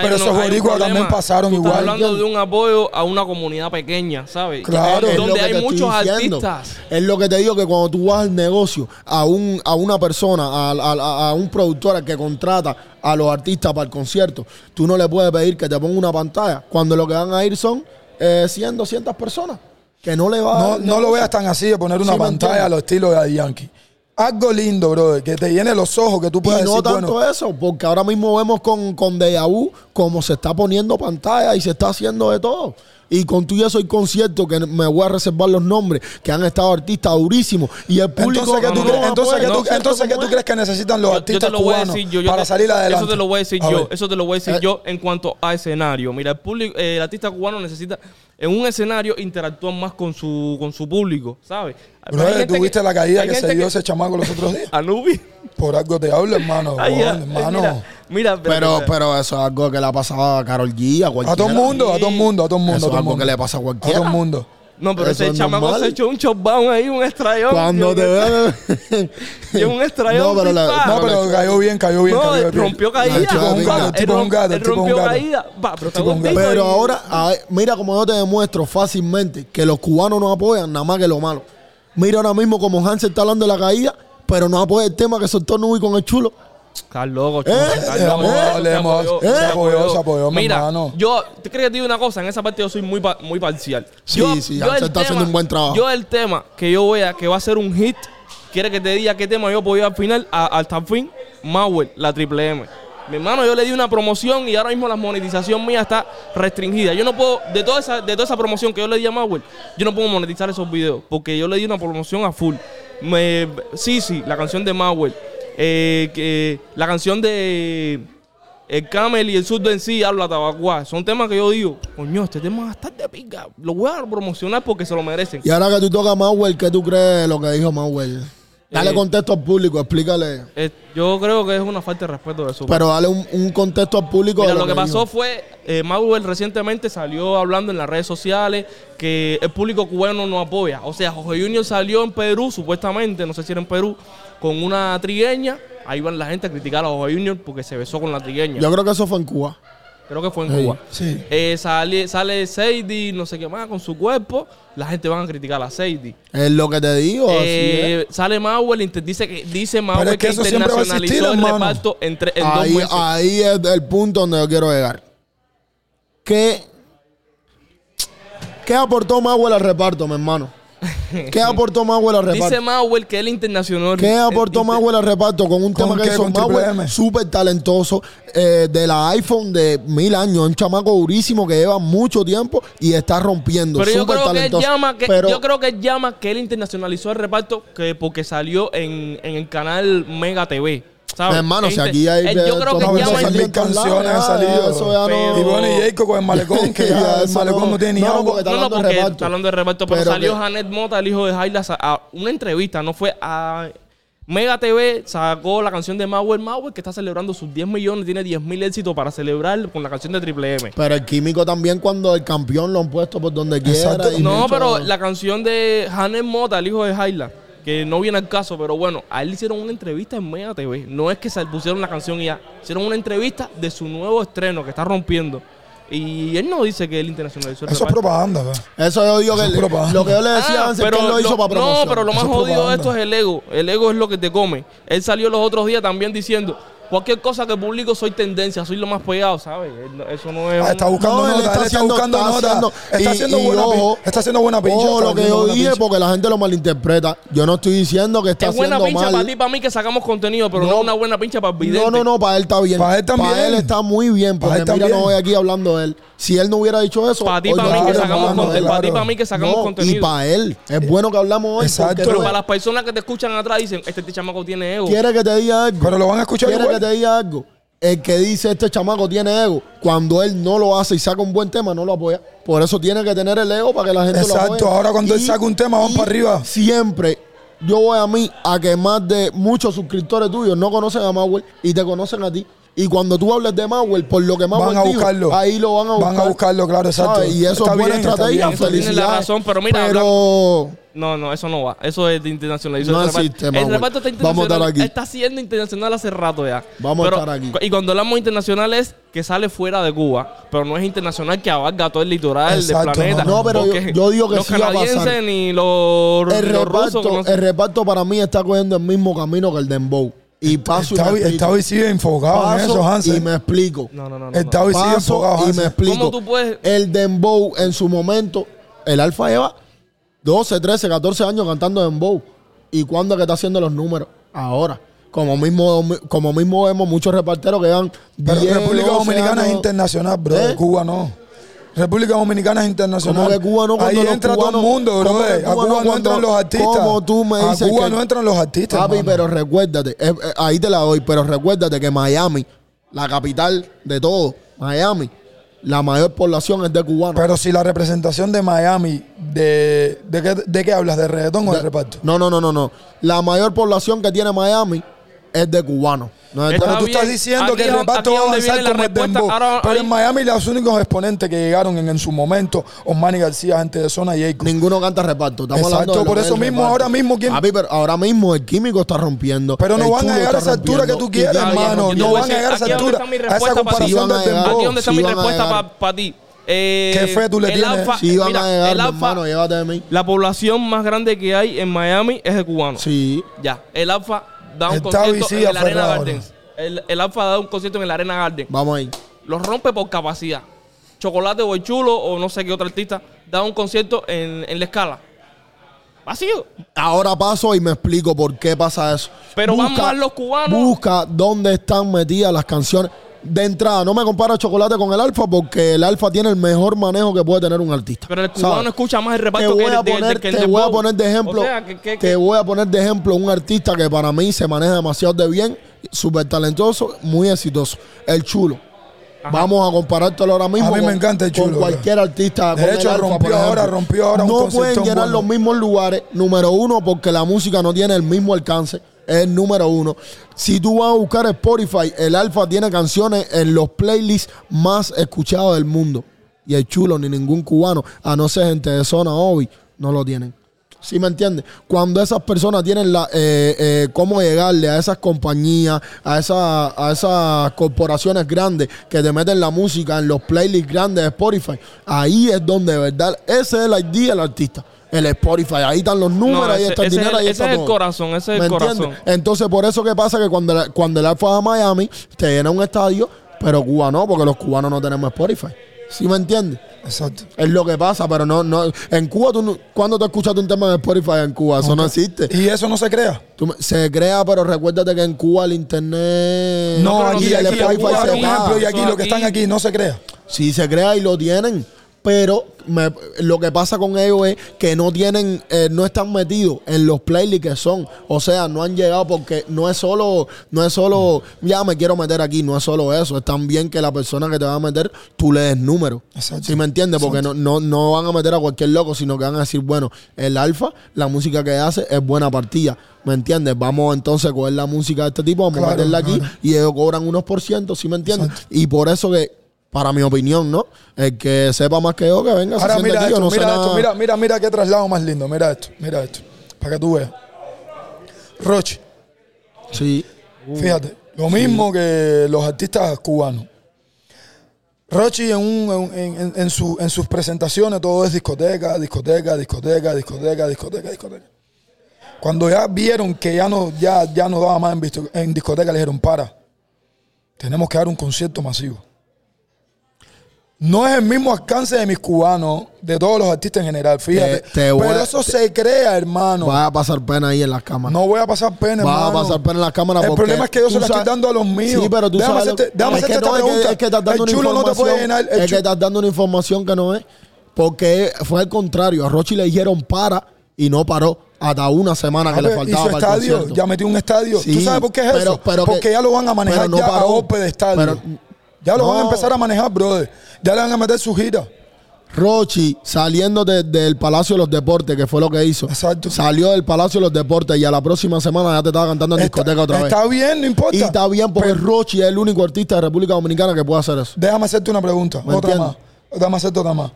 pero uno- esos boricuas también pasaron Tú estás igual. hablando de un apoyo a una comunidad pequeña, ¿sabes? Claro. Es donde hay muchos diciendo. artistas. Es lo que te digo que cuando tú vas al negocio, a un a una persona, a, a- a un productor al que contrata a los artistas para el concierto, tú no le puedes pedir que te ponga una pantalla cuando lo que van a ir son eh, 100, 200 personas. Que no le va a No, dar no lo veas tan así de poner una Sí, pantalla a los estilos de Daddy Yankee. Algo lindo, brother, que te llene los ojos, que tú puedas Y no decir, tanto bueno, eso, porque ahora mismo vemos con, con Deja Vu cómo se está poniendo pantalla y se está haciendo de todo. Y con tú y eso hay conciertos que me voy a reservar los nombres, que han estado artistas durísimos. Y el público entonces, ¿qué tú, crees, los entonces, apoya ¿qué en tú- entonces, ¿qué tú crees que necesitan los artistas te lo voy a cubanos decir yo, yo para te- salir adelante? Eso te lo voy a decir A yo. ver. Eso te lo voy a decir Eh. yo en cuanto a escenario. Mira, el público, eh, el artista cubano necesita en un escenario interactuar más con su con su público, ¿sabes? Hay Brother, gente ¿tú viste que- la caída hay que se dio ese chamaco los otros días? Anubi. Por algo te hablo, hermano. Ay, ya, hermano. Mira, Pero, pero eso es algo que le ha pasado a Carol G, a cualquiera. A todo el mundo, a todo el mundo, a todo el mundo. Eso a es algo mundo. que le pasa a A cualquiera. todo el mundo. No, pero Eso ese es chamaco normal. se echó un chopdown ahí, un estrellón. Cuando te vean. Y un estrellón. No, pero la- dispa. No, pero cayó bien, cayó bien. No, cayó él bien. rompió caída. El tipo es un gato, el tipo es un gato, Él el tipo es un rompió gato. caída. Va, pero está tipo un gato. Pero y- ahora, mira como yo te demuestro fácilmente que los cubanos no apoyan nada más que lo malo. Mira ahora mismo como Hansel está hablando de la caída, pero no apoya el tema que soltó Nubi con el chulo. Estás loco, Eh, chulo, estás le loco, le se apoyó, se apoyó, se apoyó, mi Mira, hermano. yo, ¿te crees que te digo una cosa? En esa parte yo soy muy, pa- muy parcial. Sí, yo, sí, yo el está haciendo un buen trabajo. Yo el tema que yo vea que va a ser un hit, quiere que te diga qué tema yo apoyo al final, a- hasta el fin, Mauer, la triple M. Mi hermano, yo le di una promoción y ahora mismo la monetización mía está restringida. Yo no puedo, de toda esa, de toda esa promoción que yo le di a Mauer, yo no puedo monetizar esos videos porque yo le di una promoción a full. Me, sí, sí, la canción de Mauer, eh, que, la canción de el Camel y el Surdo en sí, habla tabacuá. Son temas que yo digo, coño, este tema va a estar de pica. Lo voy a promocionar porque se lo merecen. Y ahora que tú tocas Mauer, ¿qué tú crees lo que dijo Mauer? Dale Eh, contexto al público, explícale. Eh, yo creo que es una falta de respeto de su Pero dale un, un contexto al público Mira, de lo que pasó dijo. fue, eh, Mauer recientemente salió hablando en las redes sociales que el público cubano no apoya. O sea, Jorge Junior salió en Perú, supuestamente, no sé si era en Perú, con una trigueña. Ahí van la gente a criticar a Jorge Junior porque se besó con la trigueña. Yo creo que eso fue en Cuba. Creo que fue en Sí, Cuba. sí. Eh, sale, sale Sadie, no sé qué más, con su cuerpo. La gente van a criticar a Sadie. Es lo que te digo. Eh, sale Mauer, dice que dice Mauer es que que, internacionalizó existir, el reparto entre, en dos ahí, meses. ahí es el punto donde yo quiero llegar. ¿Qué, qué aportó Mauer al reparto, mi hermano? ¿Qué aportó Mauer al reparto? Dice Mauer que él internacional. ¿Qué aportó Mauer al reparto con un ¿Con tema que Triple Mauer? Súper talentoso, eh, de la iPhone de mil años, un chamaco durísimo que lleva mucho tiempo y está rompiendo. Pero yo creo, que él talentoso. llama que, Pero- yo creo que él llama que él internacionalizó el reparto que porque salió en, en el canal Mega TV. ¿Sabes? Hermano, si inter- aquí hay él- yo creo que todos canciones, han ya, salido. Eso ya no. Y bueno, y Jacob con el malecón, que ya el malecón no tiene ni está No, no, hablando de porque reparto. está hablando de reparto, pero, salió Janet Mota, el hijo de Jaila, a una entrevista, no fue a Mega TV, sacó la canción de Mauer Mauer, que está celebrando sus 10 millones, tiene 10 mil éxitos para celebrar con la canción de Triple M. Pero el químico también cuando el campeón lo han puesto por donde quiera. Exacto. y No, pero la canción de Janet Mota, el hijo de Jaila, que no viene al caso, pero bueno, a él le hicieron una entrevista en Mega TV. No es que se pusieron la canción y ya. Hicieron una entrevista de su nuevo estreno que está rompiendo. Y él no dice que él internacionalizó el Eso es propaganda, ¿verdad? Eso yo digo Eso que es propaganda. lo que yo le decía Ah, antes es que él lo hizo para promoción. No, pero lo más jodido de esto es el ego. El ego es lo que te come. Él salió los otros días también diciendo, cualquier cosa que publico soy tendencia, soy lo más pegado, ¿sabes? Eso no es... Ah, está buscando No, él nota, está él está haciendo- buscando está nota. haciendo- está y- haciendo y buena ojo, pi- está haciendo buena pincha. Ojo, lo que haciendo yo dije pincha. porque la gente lo malinterpreta. Yo no estoy diciendo que está es buena haciendo pincha mal. para ti, para mí, que sacamos contenido, pero no, No. una buena pincha para el vidente. No, no, no, para él está bien. Para él también. él está muy bien. Para Porque él mira, no voy aquí hablando de él. Si él no hubiera dicho eso. Para ti, para no mí, que sacamos contenido. él. Para ti, para mí, que sacamos No, contenido. Y para él. Es bueno que hablamos hoy. Exacto. Pero para las personas que te escuchan atrás dicen, este, este chamaco tiene ego. Quiere que te diga algo. Pero lo van a escuchar igual. Te diga algo. El que dice este chamaco tiene ego, cuando él no lo hace y saca un buen tema, no lo apoya. Por eso tiene que tener el ego para que la gente lo apoye. Exacto, ahora cuando él saca un tema, van para arriba. Siempre, yo voy a mí a que más de muchos suscriptores tuyos no conocen a Mauer y te conocen a ti. Y cuando tú hables de Mauer, por lo que Mauer Van a dijo, buscarlo. ahí lo van a buscar. Van a buscarlo, claro, exacto. ¿sabes? Y eso Está es buena bien, estrategia. tiene la razón, pero mira, Pero No, no, eso no va. Eso es de internacional. No el reparto- existe, El reparto está Vamos a estar internacional. aquí. Está siendo internacional hace rato ya. Vamos a estar aquí. Y cuando hablamos internacional es que sale fuera de Cuba, pero no es internacional que abarca todo el litoral Exacto, del planeta. no, no, pero yo- digo que los sí va a pasar. canadienses ni los, el los rusos reparto, conocen. el reparto para mí está cogiendo el mismo camino que el Dembow. Y paso Está, y me está explico. hoy sigue enfocado en eso, y me explico. No, no, no. no, Está no. hoy sigue enfocado, y me explico. ¿Cómo tú puedes- El Dembow en su momento, el Alfa lleva 12, 13, 14 años cantando Dembow. ¿Y cuándo es que está haciendo los números? Ahora. Como mismo, como mismo vemos muchos reparteros que dan Pero 10, República 12 Dominicana es internacional, bro. ¿Eh? Cuba no. República Dominicana es internacional. ¿Cómo que Cuba no? Ahí entra todo el mundo, ¿Cómo bro. A Cuba no entran los artistas. cómo tú me dices A Cuba que- no entran los artistas. Papi, pero recuérdate, eh, eh, ahí te la doy, pero recuérdate que Miami, la capital de todo, Miami, la mayor población es de cubanos. Pero si la representación de Miami, ¿de, de, qué, de qué hablas? ¿De reggaetón o de reparto? No, no, no, no, no. La mayor población que tiene Miami es de cubanos. No es de- Está Pero tú bien. estás diciendo Aquí que el es- reparto aquí va a donde avanzar viene la como el respuesta. dembow. Ahora Pero en Miami los únicos exponentes que llegaron en, en su momento, Osmani García, gente de zona y Eiko. Ninguno canta reparto. Estamos Exacto, hablando de lo por que es eso el mismo, reparto. ahora mismo, ¿quién- Papi, pero ahora mismo el químico está rompiendo. Pero no el van a chulo llegar a está esa altura que tú quieres, y hermano. No van a llegar a esa decir, aquí es altura, donde está mi a esa respuesta para- comparación del dembow. Aquí donde está Sí mi van a respuesta llegar. para ti. Eh, ¿Qué fe tú le el tienes? alfa- Sí van mira, a llegar, el mi alfa- hermano, llévate de mí. La población más grande que hay en Miami es de cubanos. Sí. Ya, el Alfa da un concierto en el Arena. Gardens. El, el Alfa da un concierto en el Arena Garden. Vamos ahí. Los rompe por capacidad. Chocolate o el Chulo o no sé qué otro artista da un concierto en, en la escala. Vacío. Ahora paso y me explico por qué pasa eso. Pero van más los cubanos. Busca dónde están metidas las canciones. De entrada, no me compara chocolate con el alfa porque el alfa tiene el mejor manejo que puede tener un artista. Pero el cubano ¿Sabes? escucha más el Te reparto voy que a el de- poner, que el te voy a poner de ejemplo, O sea, que- que- te que- voy a poner de ejemplo un artista que para mí se maneja demasiado de bien, súper talentoso, muy exitoso, el chulo. Vamos a comparártelo ahora mismo A mí me con- encanta el con Chulo, cualquier artista. De con el hecho, Alfa, rompió ahora, rompió ahora un No concepto pueden llenar bueno. los mismos lugares, número uno, porque la música no tiene el mismo alcance. Es el número uno. Si tú vas a buscar Spotify, el Alfa tiene canciones en los playlists más escuchados del mundo. Y el chulo, ni ningún cubano, a no ser gente de zona Obi, no lo tienen. ¿Sí me entiendes? Cuando esas personas tienen la, eh, eh, cómo llegarle a esas compañías, a, esa- a esas corporaciones grandes que te meten la música en los playlists grandes de Spotify, ahí es donde de verdad, ese es el ID del artista. El Spotify, ahí están los números, No, ahí ese- está el ese es dinero, el- ahí ese está es el corazón, ese es el ¿Me corazón. entiendes? Entonces, por eso que pasa que cuando, la- cuando el Alfa va a Miami, te llena un estadio, pero Cuba no, porque los cubanos no tenemos Spotify. ¿Sí me entiendes? Exacto. Es lo que pasa, pero no, no. En Cuba, tú no- ¿cuándo te escuchaste un tema de Spotify en Cuba? Eso no existe. Y eso no se crea. Tú se crea, pero recuérdate que en Cuba el internet. No, aquí, aquí, el aquí, Spotify aquí, se ejemplo, y aquí Eso los que aquí- están aquí no se crea. Sí se crea y lo tienen. Pero me- lo que pasa con ellos es que no tienen, eh, no están metidos en los playlists que son. O sea, no han llegado porque no es solo, no es solo, ya me quiero meter aquí, no es solo eso. Es también que la persona que te va a meter, tú le des número. Exacto. ¿Sí me entiendes? Porque no, no, no van a meter a cualquier loco, sino que van a decir, bueno, el alfa, la música que hace es buena partida. ¿Me entiendes? Vamos entonces a coger la música de este tipo, vamos a meterla aquí claro. y ellos cobran unos por ciento, ¿sí me entiendes? Exacto. Y por eso que, para mi opinión, ¿no? El que sepa más que yo, que venga, se Ahora siente mira yo esto, no mira esto, mira, mira, mira qué traslado más lindo. Mira esto, mira esto. Para que tú veas. Roche, Sí, fíjate, lo mismo que los artistas cubanos. Rochi en, un, en, en- en su- en sus presentaciones todo es discoteca, discoteca, discoteca, discoteca, discoteca, discoteca. Cuando ya vieron que ya no, ya, ya no daba más en, en discoteca, le dijeron, para, tenemos que dar un concierto masivo. No es el mismo alcance de mis cubanos, de todos los artistas en general, fíjate. Te- te voy Pero a- eso se crea, hermano. vas a pasar pena ahí en las cámaras. No voy a pasar pena, Vas a hermano. pasar pena en las cámaras El problema es que yo se la estoy dando a los míos. Sí, pero tú déjame sabes... hacerte, déjame es que hacerte no, esta es que- pregunta. es que estás dando el una chulo no te puede información- llenar. el Es que estás dando una información que no es. Porque fue al contrario. A Rochi le dijeron para y no paró hasta una semana que le A ver, faltaba y su para el estadio, concierto. ya metió un estadio. Sí, ¿Tú sabes por qué es pero- eso? pero Porque que- ya lo van a manejar pero no ya a paró. golpe de estadio. Pero- ya lo van a empezar a manejar, brother. Ya le van a meter su gira. Rochi saliendo de- del Palacio de los Deportes, que fue lo que hizo. Exacto. Salió del Palacio de los Deportes y a la próxima semana ya te estaba cantando en discoteca otra vez. Está bien, no importa. Y está bien porque Rochi es el único artista de República Dominicana que puede hacer eso. Déjame hacerte una pregunta. ¿Me Otra entiendes? más. Déjame hacerte otra más.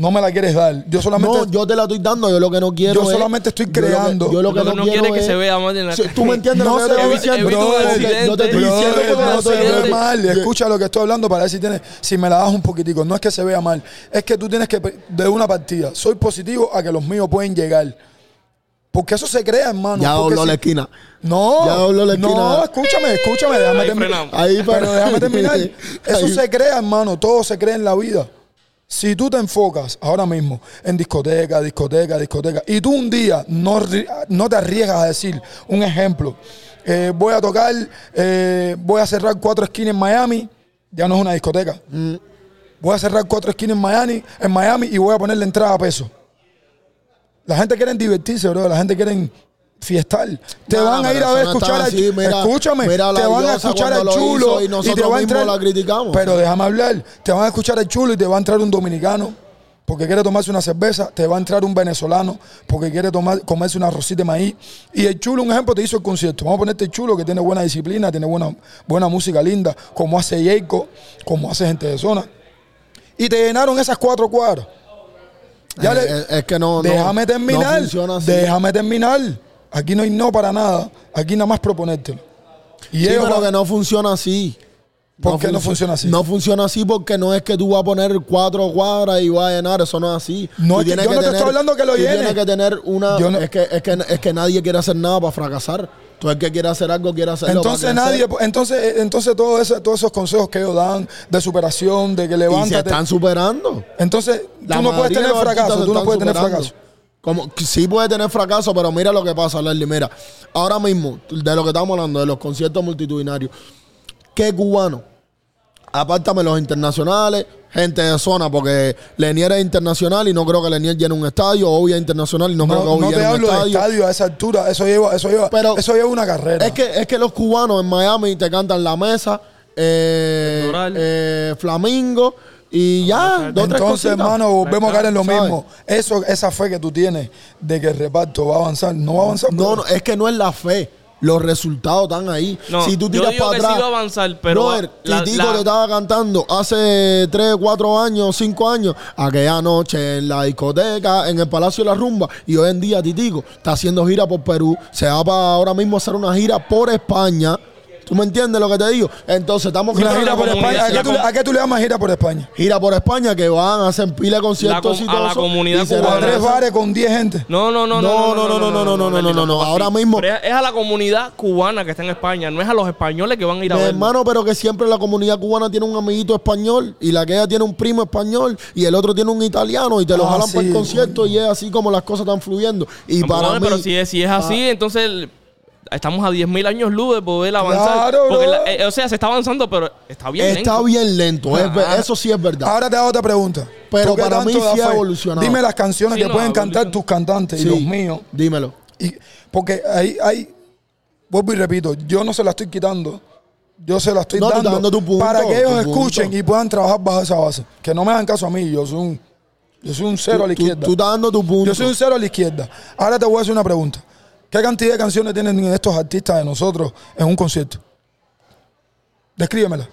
No me la quieres dar. Yo solamente. No, yo te la estoy dando, yo lo que no quiero Yo es- solamente estoy yo lo que- creando. Yo lo que, Lo que no, no quiero quiere que es- se vea más en la Sí, Tú me entiendes No lo que se yo te ve- estoy diciendo. Yo te-. Yo estoy diciendo porque no se te ve mal. Escucha lo que estoy hablando para ver si tienes, si me la das un poquitico. No es que se vea mal, es que tú tienes que de una partida. Soy positivo a que los míos pueden llegar. Porque eso se crea, hermano. Ya dobló si- la esquina. No, Ya dobló la esquina. no, escúchame, escúchame, déjame Ahí terminar. Ahí Pero déjame terminar. Eso Ahí- se crea, hermano. Todo se crea en la vida. Si tú te enfocas ahora mismo en discoteca, discoteca, discoteca, y tú un día no, no te arriesgas a decir, un ejemplo, eh, voy a tocar, eh, voy a cerrar cuatro esquinas en Miami, ya no es una discoteca. Mm. Voy a cerrar cuatro esquinas en Miami, en Miami y voy a poner la entrada a peso. La gente quiere divertirse, bro. La gente quiere fiestar. Te Nah, van a ir a ver no escuchar al así. Mira- Escúchame, mira te van a escuchar al chulo y y te nosotros va a entrar. la criticamos. Pero déjame hablar. Te van a escuchar al chulo y te va a entrar un dominicano porque quiere tomarse una cerveza. Te va a entrar un venezolano porque quiere tomar, comerse una rosita de maíz. Y el chulo, un ejemplo, te hizo el concierto. Vamos a ponerte el chulo que tiene buena disciplina, tiene buena, buena música linda, como hace Jacob, como hace gente de zona. Y te llenaron esas cuatro cuadras. Ya Eh, le- es que no. no- déjame terminar. No funciona así. déjame terminar. Aquí no hay no para nada. Aquí nada más proponértelo. Y Sí, ellos pero van- que no funciona así. ¿Por qué no funciona así? No funciona así porque no es que tú vas a poner cuatro cuadras y vas a llenar, eso no es así. No, Tú es que yo no te estoy hablando que lo llenes. Tienes que tener una. No- es, que, es, que, es que nadie quiere hacer nada para fracasar. Tú el que quiere hacer algo, quiere hacerlo. entonces para nadie, entonces, entonces todo ese- todos esos consejos que ellos dan de superación, de que Y se levántate. están superando. Entonces, La tú no puedes tener fracaso, tú no puedes tener fracaso. Como, sí puede tener fracaso, pero mira lo que pasa, Leslie. Mira, ahora mismo, de lo que estamos hablando, de los conciertos multitudinarios, ¿qué cubano? Apártame los internacionales, gente de zona, porque Lenier es internacional y no creo que Lenier llene un estadio, Obvia es internacional y no, creo que No, Obvia no te llene un hablo de estadio. estadio a esa altura, eso lleva, eso lleva, Pero- eso lleva una carrera. Es que, es que los cubanos en Miami te cantan La Mesa, eh, eh, Flamingo y ya, dos, Entonces, hermano, volvemos a caer en lo ¿Sabes? mismo. Eso, esa fe que tú tienes de que el reparto va a avanzar, no va a avanzar. No, no, es que no es la fe. Los resultados están ahí. No, si tú yo tiras digo para que atrás. sí va a avanzar, pero Brother, la- Titico la- te estaba cantando hace 3, 4 años, 5 años, aquella noche en la discoteca, en el Palacio de la Rumba. Y hoy en día Titico está haciendo gira por Perú. Se va para ahora mismo a hacer una gira por España. ¿Tú me entiendes lo que te digo? Entonces estamos Una creando gira por la España. ¿A qué, tú, la a qué tú le llamas gira por España? gira por España que van a hacer pila de conciertos La com- a la exitosos comunidad y se A cubana. tres bares con 10 gente. No, no, no, No, no, no, no, no, no, no, no, no, no, no. Ahora mismo- Pero es, es a la comunidad cubana que está en España, no es a los españoles que van a ir a Mi ver. hermano, pero que siempre la comunidad cubana tiene un amiguito español y la que ella tiene un primo español y el otro tiene un italiano y te lo Ah, jalan para el sí, concierto y es así como las cosas están fluyendo. Y para mí, pero si es, si es así, entonces estamos a 10.000 años luz de poder avanzar. Claro, Porque bro. la- eh, o sea, se está avanzando, pero está bien está lento. bien lento, es Ah. eso sí es verdad. Ahora te hago otra pregunta. Pero ¿Tú para mí sí ha evolucionado. Dime las canciones Sí, que no, pueden cantar tus cantantes y Sí, los míos. Dímelo. Y, porque ahí, ahí, vuelvo y repito, yo no se la estoy quitando. Yo se la estoy No, dando, dando tu punto, para que ellos tu escuchen punto. y puedan trabajar bajo esa base. Que no me hagan caso a mí, yo soy un, yo soy un cero a la Tú, izquierda. tú estás dando tu punto. Yo soy un cero a la izquierda. Ahora te voy a hacer una pregunta. ¿Qué cantidad de canciones tienen estos artistas de nosotros en un concierto? Descríbemela.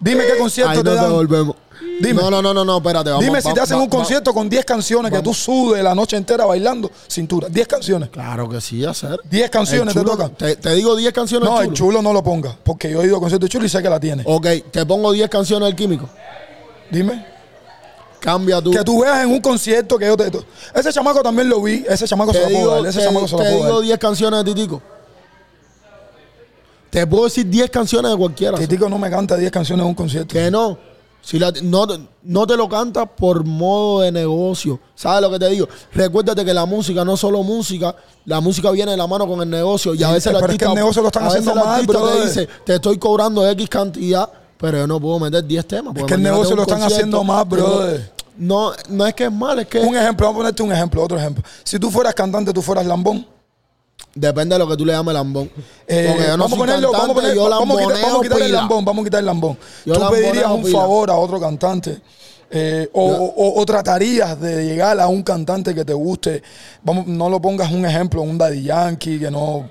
Dime qué concierto Ahí te no te volvemos. Dime. No, no, no, no, no, espérate. Vamos, Dime si te hacen un concierto con 10 canciones que tú sudes la noche entera bailando cintura. 10 canciones. Claro que sí, hacer. 10 canciones te tocan. Te, te digo 10 canciones No, chulo. el chulo no lo ponga. Porque yo he ido a conciertos de chulo y sé que la tiene. Ok, te pongo 10 canciones del químico. Dime. Cambia tú. Que tú veas en un concierto que yo te. Ese chamaco también lo vi. Ese chamaco se lo puedo dar. Ese te- chamaco se lo te puedo digo dar. 10 canciones de Titico. Te puedo decir 10 canciones de cualquiera. Titico no me canta 10 canciones en un concierto. Que no. Si la- no, no te lo canta por modo de negocio. ¿Sabes lo que te digo? Recuérdate que la música no es solo música. La música viene de la mano con el negocio. Y a Sí, veces pero es artista, que el negocio lo están a veces haciendo mal, artista te dice, te estoy cobrando X cantidad, pero yo no puedo meter 10 temas. porque que el negocio lo están haciendo pero brother. No, no es que es mal, es que Un ejemplo, vamos a ponerte un ejemplo, otro ejemplo. Si tú fueras cantante, tú fueras lambón. depende de lo que tú le llames lambón. Eh, Porque yo no vamos, a soy ponerlo, vamos, a cantante, poner- yo vamos a quitar, vamos a quitar el lambón, vamos a quitar el lambón. Yo tú pedirías un pila. favor a otro cantante eh, o, o- o tratarías de llegar a un cantante que te guste. Vamos, no lo pongas un ejemplo, un Daddy Yankee, que no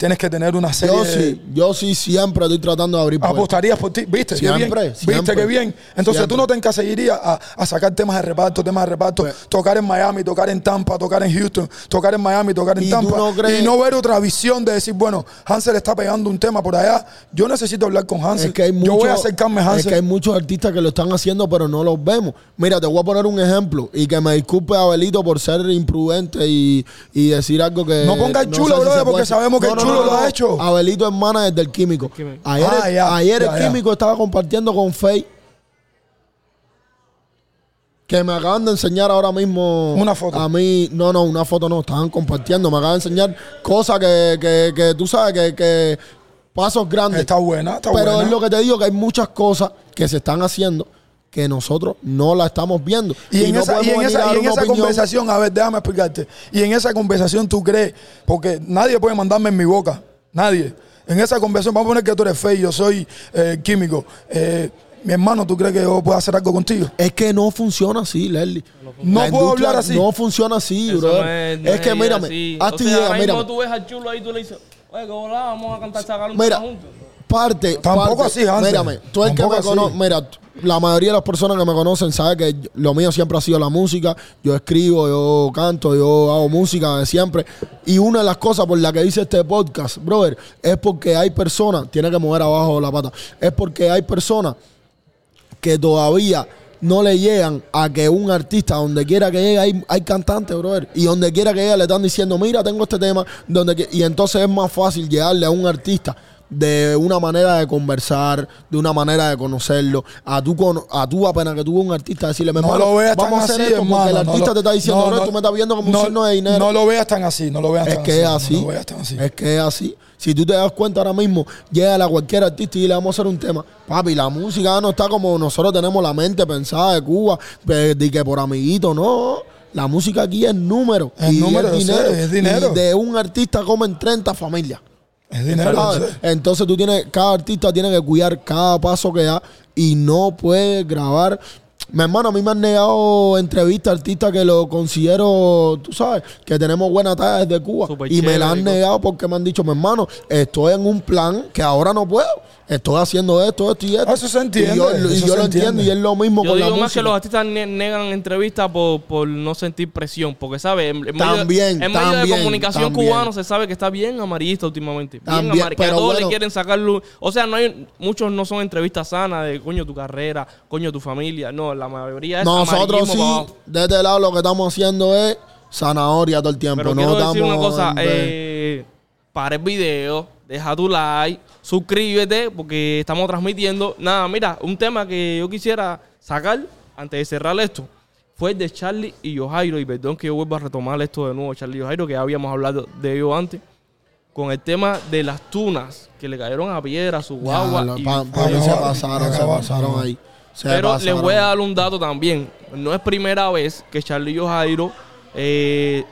tienes que tener una serie Yo de- sí, yo sí siempre estoy tratando de abrir. Apostarías por ti, ¿viste? qué Siempre, bien. siempre. ¿Viste qué bien? Entonces Siempre. tú no te encasillarías a, a sacar temas de reparto, temas de reparto, Pues- tocar en Miami, tocar en Tampa, tocar en Houston, tocar en Miami, tocar en ¿Y tú Tampa. no crees- Y no ver otra visión de decir, bueno, Hansel está pegando un tema por allá. Yo necesito hablar con Hansel. Es que hay Yo voy a acercarme a Es Hansel. que hay muchos artistas que lo están haciendo, pero no los vemos. Mira, te voy a poner un ejemplo y que me disculpe Abelito por ser imprudente y, y decir algo que. No ponga el chulo, si brother, se porque sabemos que el chulo lo ha hecho. Abelito es manager del químico. Químico. Ayer, Ah, el- ya, ayer ya, el ya. químico estaba compartiendo con Faye. Que me acaban de enseñar ahora mismo. Una foto. A mí, no, no, una foto no, estaban compartiendo. Me acaban de enseñar cosas que, que, que tú sabes que, que pasos grandes. Está buena, está Pero buena. es lo que te digo, que hay muchas cosas que se están haciendo que nosotros no la estamos viendo. Y en no esa, y en esa, y en esa conversación, a ver, déjame explicarte. Y en esa conversación tú crees, porque nadie puede mandarme en mi boca, nadie. En esa conversación, vamos a poner que tú eres feo, yo soy eh, químico. Eh, mi hermano, ¿tú crees que yo puedo hacer algo contigo? Es que no funciona así, Leslie. No La puedo hablar así. No funciona así, Eso bro. no es, no que mírame, así. haz o tu sea, idea, mírame. tú ves al chulo ahí, tú le dices, oye, que hola, vamos a cantar sacar un juntos. Parte. Tampoco parte- así, Hansel. Mírame, tú el que me conoce, mira, la mayoría de las personas que me conocen saben que lo mío siempre ha sido la música. Yo escribo, yo canto, yo hago música de siempre. Y una de las cosas por las que hice este podcast, brother, es porque hay personas, tiene que mover abajo la pata, es porque hay personas que todavía no le llegan a que un artista, donde quiera que llegue, hay, hay cantantes, brother. Y donde quiera que llegue, le están diciendo, mira, tengo este tema. donde que- Y entonces es más fácil llegarle a un artista de una manera de conversar, de una manera de conocerlo. A tú, con, a tú apenas que tuvo un artista, decirle, No "Hermano, lo veas vamos a hacer así, esto hermano. porque el no artista lo- te está diciendo, no, no, no, tú me estás viendo como no, un signo de dinero. No lo veas tan así, no lo veas Es tan que es así. así. No lo veas tan así. Es que es así. Si tú te das cuenta ahora mismo, llega a cualquier artista y le vamos a hacer un tema. Papi, la música no está como nosotros tenemos la mente pensada de Cuba, de, que por amiguito, no. La música aquí es número. Es y número, es sé, dinero. es dinero. Y de un artista comen 30 familias. Es dinero. sé. Entonces tú tienes, cada artista tiene que cuidar cada paso que da y no puede grabar. Mi hermano, a mí me han negado entrevistas a artistas que lo considero, tú sabes, que tenemos buena talla desde Cuba. Y me la han negado porque me han dicho, mi hermano, estoy en un plan que ahora no puedo. Estoy haciendo esto, esto y esto. Eso se entiende, Y yo, y lo entiendo entiende. y es lo mismo Yo con la digo más música. que los artistas ne- negan entrevistas por, por no sentir presión, porque, ¿sabes? En, en medio, También, en medio de también, comunicación también. cubano se sabe que está bien amarillista últimamente. Bien También, amarillista. Que a pero todos bueno. le quieren sacar luz. O sea, no hay, muchos no son entrevistas sanas de coño tu carrera, coño tu familia. No, la mayoría es Nosotros sí, abajo. de este lado lo que estamos haciendo es zanahoria todo el tiempo. Pero no quiero decir una cosa, eh, para el video, deja tu like, suscríbete, porque estamos transmitiendo. Nada, mira, un tema que yo quisiera sacar antes de cerrar esto fue el de Charlie y Yojairo. Y perdón que yo vuelva a retomar esto de nuevo, Charlie y Yojairo, que ya habíamos hablado de ello antes. Con el tema de las tunas que le cayeron a piedra a su guagua. Ya, y- pa- pa- se pasaron, se pasaron ahí. Se Pero les voy a dar un dato también. No es primera vez que Charlie Jairo eh,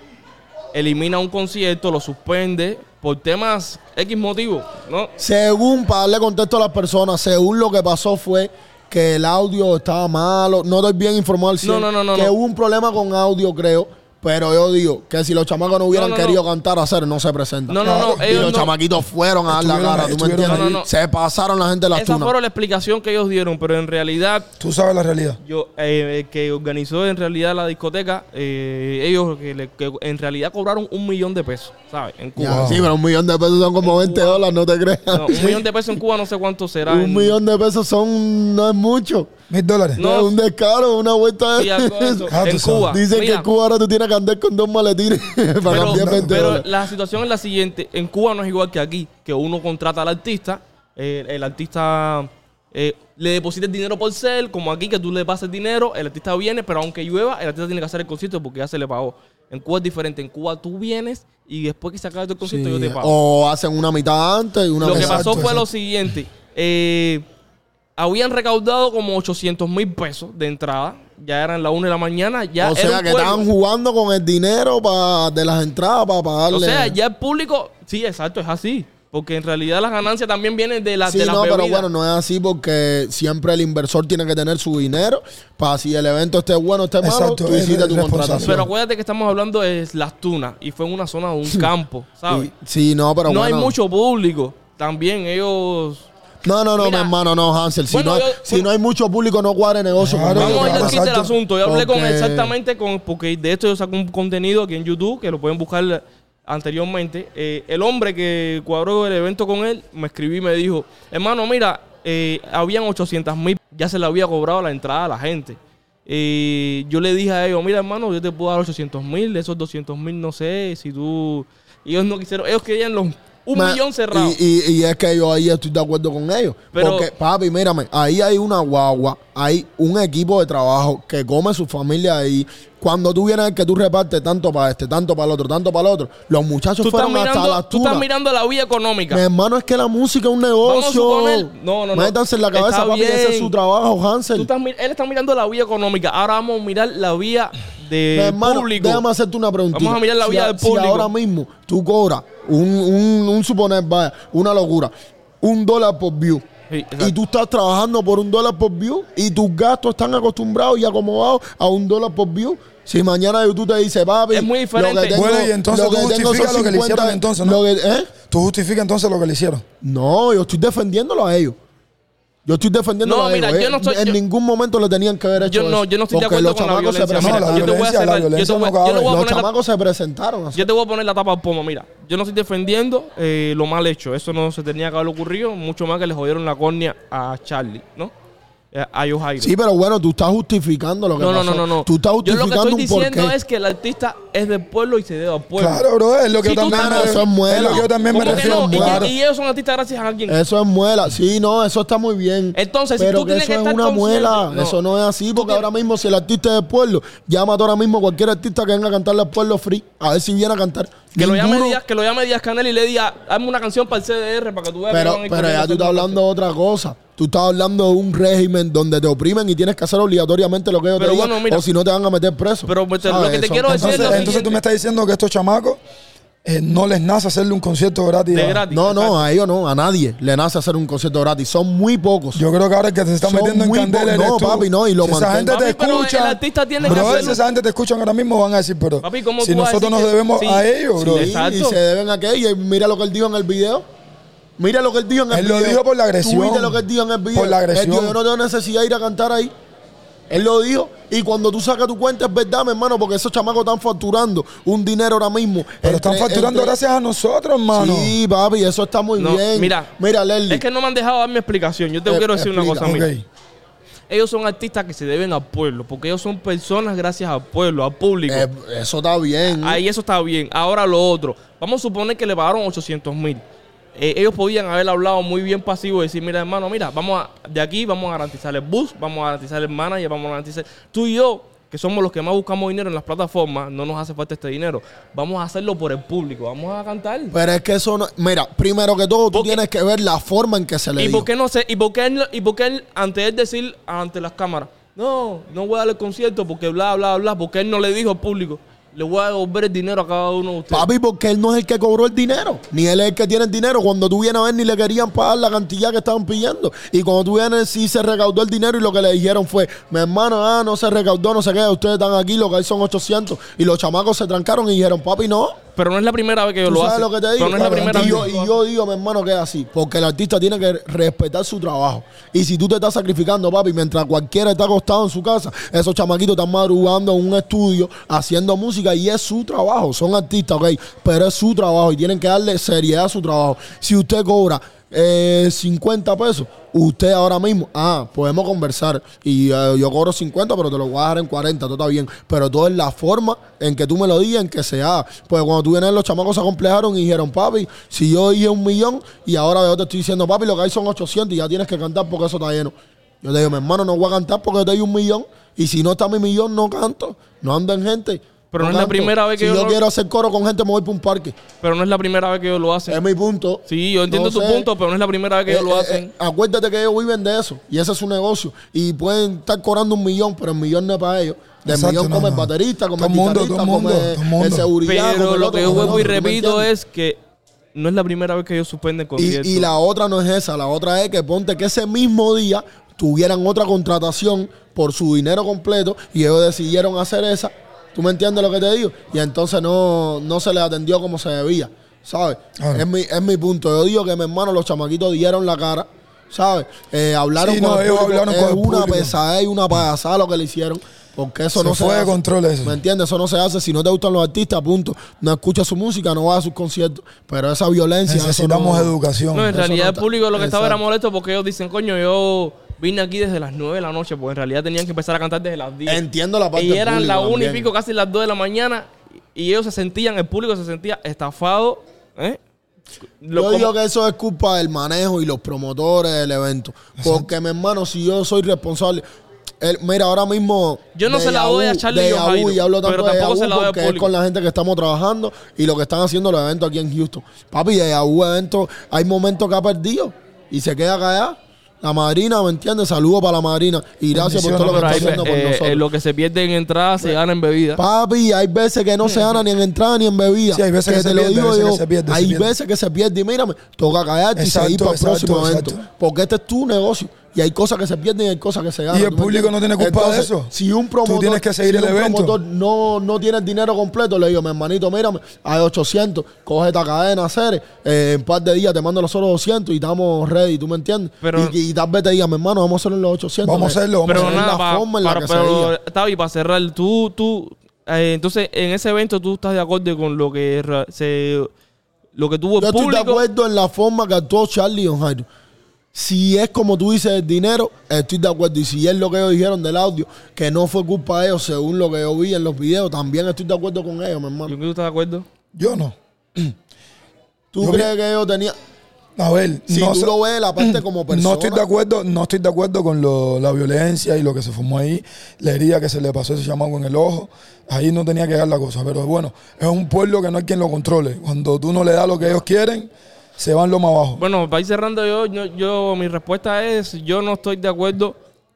elimina un concierto, lo suspende por temas X motivos, ¿no? Según, para darle contexto a las personas, según lo que pasó fue que el audio estaba malo. No estoy bien informado al 100, No, no, no, no, Que no. hubo un problema con audio, creo. Pero yo digo que si los chamacos no hubieran No, no, querido no. cantar a hacer, no se presentan. No, no, no, y ellos los no- chamaquitos fueron a dar la cara, ¿tú me entiendes? ahí. No, no, no. Se pasaron la gente de las Esa tunas. fue la explicación que ellos dieron, pero en realidad Tú sabes la realidad. yo eh, el que organizó en realidad la discoteca, eh, ellos que, le- que en realidad cobraron un millón de pesos, ¿sabes? En Ya, Cuba. Sí, pero un millón de pesos son como 20 dólares, no te creas. No, un millón de pesos en Cuba no sé cuánto será. un en- millón de pesos son, no es mucho. Mil dólares. No. Es un descaro, una vuelta de. Ah, en. Cuba. Dicen Mira, que en Cuba ahora tú tienes que andar con dos maletines para Pero, cambiar 20 pero dólares. la situación es la siguiente. En Cuba no es igual que aquí, que uno contrata al artista, eh, el artista eh, le deposita el dinero por ser, como aquí que tú le pasas el dinero, el artista viene, pero aunque llueva, el artista tiene que hacer el concierto porque ya se le pagó. En Cuba es diferente. En Cuba tú vienes y después que se acabe el concierto yo te pago. o hacen una mitad antes y una Lo que mitad Exacto, pasó fue lo siguiente. eh, habían recaudado como 800 mil pesos de entrada. Ya eran las 1 de la mañana. Ya O sea que estaban jugando con el dinero pa- de las entradas para pagarle. O sea, ya el público, sí, exacto, es así. Porque en realidad las ganancias también vienen de, la, Sí, de las no, pero bueno, no es así porque siempre el inversor tiene que tener su dinero para si el evento esté bueno o esté malo, Exacto, tú es hiciste tu responsable. contratación. Pero acuérdate que estamos hablando de las tunas y fue en una zona de un campo, ¿sabes? Y- sí, no, pero no bueno. hay mucho público. También ellos... No, no, no, Mira. mi hermano, no, Hansel. Si, Bueno, no, yo- si bueno. no hay mucho público, no cuadre negocio Claro. Vamos a ir al del asunto. Yo hablé con Porque- exactamente con... Porque de esto yo saco un contenido aquí en YouTube que lo pueden buscar anteriormente. Eh, el hombre que cuadró el evento con él me escribió y me dijo, hermano, mira, eh, habían 800 mil, ya se le había cobrado la entrada a la gente. Eh, yo le dije a ellos, mira hermano, yo te puedo dar 800 mil, esos 200 mil no sé, si tú... Ellos no quisieron, ellos querían los un Ma- millón cerrado. Y, y- y es que yo ahí estoy de acuerdo con ellos. Pero- Porque, papi, mírame, ahí hay una guagua, hay un equipo de trabajo que come su familia ahí. Cuando tú vienes que tú repartes tanto para este, tanto para el otro, tanto para el otro, los muchachos tú, fueron hasta mirando, las tú estás mirando la vía económica. Mi hermano, es que la música es un negocio. no, no, no. Métanse en la cabeza, papi, ese es su trabajo, Tú Hansel. estás él está mirando la vía económica. Ahora vamos a mirar la vía de hermano, público. déjame hacerte una pregunta. Vamos a mirar la si, vida a- del si público. ahora mismo tú cobras un, un, un suponer, vaya, una locura, un dólar por view. Sí, y tú estás trabajando por un dólar por view y tus gastos están acostumbrados y acomodados a un dólar por view. Si mañana YouTube te dice, papi, Es muy diferente. lo que tengo, Bueno, y entonces lo tú que justificas son lo que le hicieron 50, entonces, ¿no? lo que- ¿eh? Tú justificas entonces lo que le hicieron. No, yo estoy defendiéndolo a ellos. Yo estoy defendiéndolo No, a mira, yo no Eh, soy- en yo- ningún momento le tenían que haber hecho Yo no, yo no estoy de acuerdo con la violencia. No, la. Yo te voy a violencia, la hacer- yo te violencia voy- no yo te voy a cabe. Los poner la- chamacos se presentaron. así. Yo te voy a poner la tapa al pomo. Mira, yo no estoy defendiendo eh, lo mal hecho. Eso no se tenía que haber ocurrido. Mucho más que le jodieron la córnea a Charlie, ¿no? Eh, A. Sí, pero bueno, tú estás justificando lo que no, no, pasó. no, no, no. Tú estás Yo lo que justificando estoy un porqué. diciendo es que el artista es del pueblo y se debe al pueblo. Claro, bro, es lo que Si también me eso es muela. es lo que yo también me ¿Cómo que refiero. no? Y, ellos son artistas gracias a alguien. Eso es muela. Sí, no, eso está muy bien. Entonces, si pero tú que tienes eso que es estar una consciente- muela. no. Eso no es así, porque ahora mismo si el artista es del pueblo, llama ahora mismo cualquier artista que venga a cantarle al pueblo free, a ver si viene a cantar. Que lo, llame Díaz, que lo llame Díaz Canel y le diga, hazme una canción para el CDR para que tú veas que Pero, ir pero ya tú estás una hablando de otra cosa. Tú estás hablando de un régimen donde te oprimen y tienes que hacer obligatoriamente lo que ellos Pero te digan, bueno, mira. o si no te van a meter preso. Pero me- ¿Sabes? lo que te quiero decir es Entonces, entonces tú me estás diciendo que estos chamacos eh, no les nace hacerle un concierto gratis. De gratis. No, no, exacto. a ellos no, a nadie le nace hacer un concierto gratis. Son muy pocos. Yo creo que ahora el que te está Son metiendo en muy candela eres no, tú. papi, no, y lo si esa mantengo. gente te Papi, pero el escucha, artista tiene que bro, hacerlo. si esa gente te escuchan ahora mismo van a decir, pero Papi, ¿cómo si nosotros decir nos que- debemos sí, a ellos, bro. Sí, Exacto. y se deben a aquello. Y mira lo que él dijo en el video. Mira lo que él dijo en el Él video. lo dijo por la agresión. Tú viste lo que él dijo en el video. Por la agresión. Él dijo, yo no tengo necesidad de ir a cantar ahí. Él lo dijo. Y cuando tú sacas tu cuenta es verdad, mi hermano, porque esos chamacos están facturando un dinero ahora mismo. Pero están facturando entre- gracias a nosotros, hermano. Sí, papi, eso está muy No, bien. mira, mira, Leslie. Es que no me han dejado dar mi explicación. Yo te Eh, quiero decir una cosa, mira. Ok. Ellos son artistas que se deben al pueblo, porque ellos son personas gracias al pueblo, al público. Eh, eso está bien. Ahí eso está bien. Ahora lo otro. Vamos a suponer que le pagaron 800 mil. Eh, ellos podían haber hablado muy bien pasivo y decir, mira hermano, mira, vamos a, de aquí vamos a garantizar el bus, vamos a garantizar el manager, vamos a garantizar... Tú y yo, que somos los que más buscamos dinero en las plataformas, no nos hace falta este dinero. Vamos a hacerlo por el público, vamos a cantar. Pero es que eso no. Mira, primero que todo, tú tienes que ver la forma en que se le ¿Y por qué no sé? ¿Y por qué, él, y por qué él, ante él decir ante las cámaras, no, no voy a darle el concierto porque bla, bla, bla, porque él no le dijo al público, le voy a devolver el dinero a cada uno de ustedes? Papi, porque él no es el que cobró el dinero. Ni él es el que tiene el dinero. Cuando tú vienes a ver, ni le querían pagar la cantidad que estaban pidiendo. Y cuando tú vienes, sí se recaudó el dinero. Y lo que le dijeron fue: Mi hermano, ah, no se recaudó, no sé qué. Ustedes están aquí, lo que hay son 800. Y los chamacos se trancaron y dijeron: Papi, no. Pero no es la primera vez que ¿Tú lo sabes hacen. lo que te digo? Pero no es la primera y, vez yo, y yo digo, mi hermano, que es así. Porque el artista tiene que respetar su trabajo. Y si tú te estás sacrificando, papi, mientras cualquiera está acostado en su casa, esos chamaquitos están madrugando en un estudio haciendo música y es su trabajo. Son artistas, ok, pero es su trabajo y tienen que darle seriedad a su trabajo. Si usted cobra eh, 50 pesos, usted ahora mismo, ah, podemos conversar y eh, yo cobro 50, pero te lo voy a dejar en 40, todo está bien. Pero todo es la forma en que tú me lo digas, en que se haga. Pues cuando tú vienes, los chamacos se acomplejaron y dijeron, papi, si yo dije un millón y ahora yo te estoy diciendo, papi, lo que hay son 800 y ya tienes que cantar porque eso está lleno. Yo te digo, mi hermano, no voy a cantar porque te doy un millón y si no está mi millón, no canto. No ando en gente. Pero no es la primera vez que si yo yo quiero hacer coro con gente, me voy para un parque. Pero no es la primera vez que ellos lo hacen. Es mi punto. Sí, yo entiendo No tu sé. punto, pero no es la primera vez que ellos Eh, lo eh, hacen. eh, acuérdate que ellos viven de eso y ese es su negocio. Y pueden estar cobrando un millón, pero el millón no es para ellos. Del Exacto, millón no, come el no. baterista, come Todo el mundo, todo mundo, come todo mundo. el seguridad. Pero el lo que yo vuelvo y otro, ¿tú me repito es que no es la primera vez que ellos suspenden Y, conciertos. y la otra no es esa, la otra es que ponte que ese mismo día tuvieran otra contratación por su dinero completo y ellos decidieron hacer esa. ¿Tú me entiendes lo que te digo? Y entonces no, no se les atendió como se debía, ¿sabes? Claro. Es, mi, es mi punto. Yo digo que mi hermano, los chamaquitos dieron la cara, ¿sabes? Eh, hablaron Sí, con no, el ellos público. hablaron es con el una público. pesadez y una payasada lo que le hicieron. Porque eso Se no se de hace. control eso. ¿Me entiendes? Eso no se hace. Si no te gustan los artistas, punto. No escuchas su música, no vas a sus conciertos. Pero esa violencia. eso Necesitamos no- educación. No, en Eso realidad no el público lo que estaba era molesto porque ellos dicen, coño, yo vine aquí desde las 9 de la noche, porque en realidad tenían que empezar a cantar desde las 10. Entiendo la parte y eran las 1 y pico, casi las 2 de la mañana, y ellos se sentían, el público se sentía estafado. ¿eh? Lo- yo como- digo que eso es culpa del manejo y los promotores del evento. Porque, mi hermano, si yo soy responsable. el- mira, ahora mismo. Yo no de se la doy a Charlie de y Jairo, y hablo tanto pero de tampoco se Yahoo la doy al porque es con la gente que estamos trabajando y lo que están haciendo los eventos aquí en Houston. Papi, de Yahoo eventos, hay momentos que ha perdido y se queda callada. La madrina, ¿me entiendes? Saludos para la madrina y gracias por todo lo que está haciendo por eh, nosotros. eh, lo que se pierde en entrada se gana en bebida. Papi, hay veces que no se gana ni en entrada ni en bebida. Sí, hay veces que se te lo pierde, digo hay veces yo. que se pierde, se hay pierde. veces que se pierde. Y mírame, toca callarte y seguir para el exacto, próximo evento. exacto. Porque este es tu negocio. Y hay cosas que se pierden y hay cosas que se ganan. Y el ¿tú me público no tiene culpa de eso. Si un promotor, Tú tienes que seguir si el un evento. promotor no, no tiene el dinero completo, le digo, mi hermanito, mírame, hay 800, coge esta cadena, hacer, eh, en un par de días te mando los otros 200 y estamos ready, ¿tú me entiendes? Pero- y, y tal vez te diga, mi hermano, vamos a hacerlo en los 800. Vamos a hacerlo, vamos pero a hacerlo. es nada, la pa- forma en la para, que se pero, diga. Tavi, para cerrar, tú, tú, eh, entonces en ese evento tú estás de acuerdo con lo que se, lo que tuvo el Yo estoy de público. acuerdo en la forma que actuó Charlie y Don Jairo. Si es como tú dices el dinero, estoy de acuerdo. Y si es lo que ellos dijeron del audio, que no fue culpa de ellos, según lo que yo vi en los videos, también estoy de acuerdo con ellos, mi Yo hermano. creo que tú estás de acuerdo. Yo no. ¿Tú yo crees que ellos tenían.? A ver, Si no tú sé- lo ves la parte como persona. No estoy de acuerdo, no estoy de acuerdo con lo- la violencia y lo que se formó ahí, la herida que se le pasó a ese chamaco en el ojo. Ahí no tenía que dar la cosa, pero bueno, es un pueblo que no hay quien lo controle. Cuando tú no le das lo que ellos quieren, se van lo más abajo. Bueno, para ir cerrando yo, yo, yo- mi respuesta es, yo no estoy de acuerdo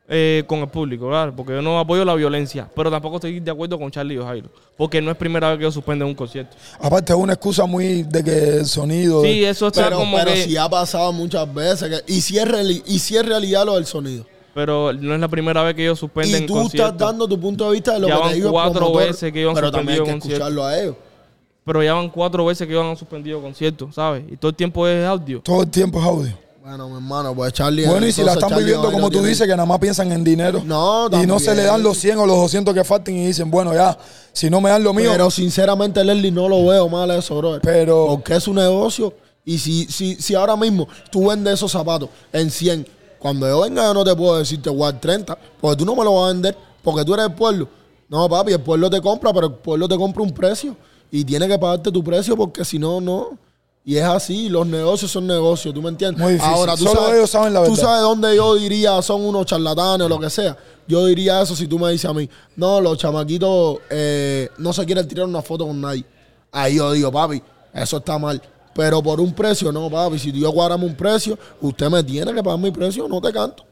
eh, con el público, claro, porque yo no apoyo la violencia, pero tampoco estoy de acuerdo con Charlie y Jairo, porque no es primera vez que ellos suspenden un concierto. Aparte es una excusa muy de que el sonido. Sí, eso está Pero, como pero que... si ha pasado muchas veces. que- y, si es reali- y si es realidad lo del sonido. Pero no es la primera vez que ellos suspenden Y tú conciertos. estás dando tu punto de vista de lo Ya que te digo cuatro veces que ellos han Pero también hay que escucharlo a ellos. Pero ya van cuatro veces que ellos han suspendido conciertos, ¿sabes? Y todo el tiempo es audio. Todo el tiempo es audio. Bueno, mi hermano, pues Charlie. Bueno, y si la están Charlie viviendo como tú tiene- dices, que nada más piensan en dinero. No, Y no se le también. dan los 100 o los 200 que falten y dicen, bueno, ya, si no me dan lo mío. Pero sinceramente, Leslie, no lo veo mal eso, bro. Pero- Porque es un negocio. Y si, si, si ahora mismo tú vendes esos zapatos en 100, cuando yo venga yo no te puedo decir te voy a dar 30, porque tú no me lo vas a vender, porque tú eres el pueblo. No, papi, el pueblo te compra, pero el pueblo te compra un precio. Y tiene que pagarte tu precio, porque si no, no. Y es así, los negocios son negocios, ¿tú me entiendes? Muy difícil. Ahora, tú Solo sabes, ellos saben la Tú verdad. sabes dónde yo diría son unos charlatanes o lo que sea. Yo diría eso si tú me dices a mí, no, los chamaquitos eh, no se quieren tirar una foto con nadie. Ahí yo digo, papi, eso está mal. Pero por un precio, no, papi. Si yo cuadramos un precio, usted me tiene que pagar mi precio, no te canto.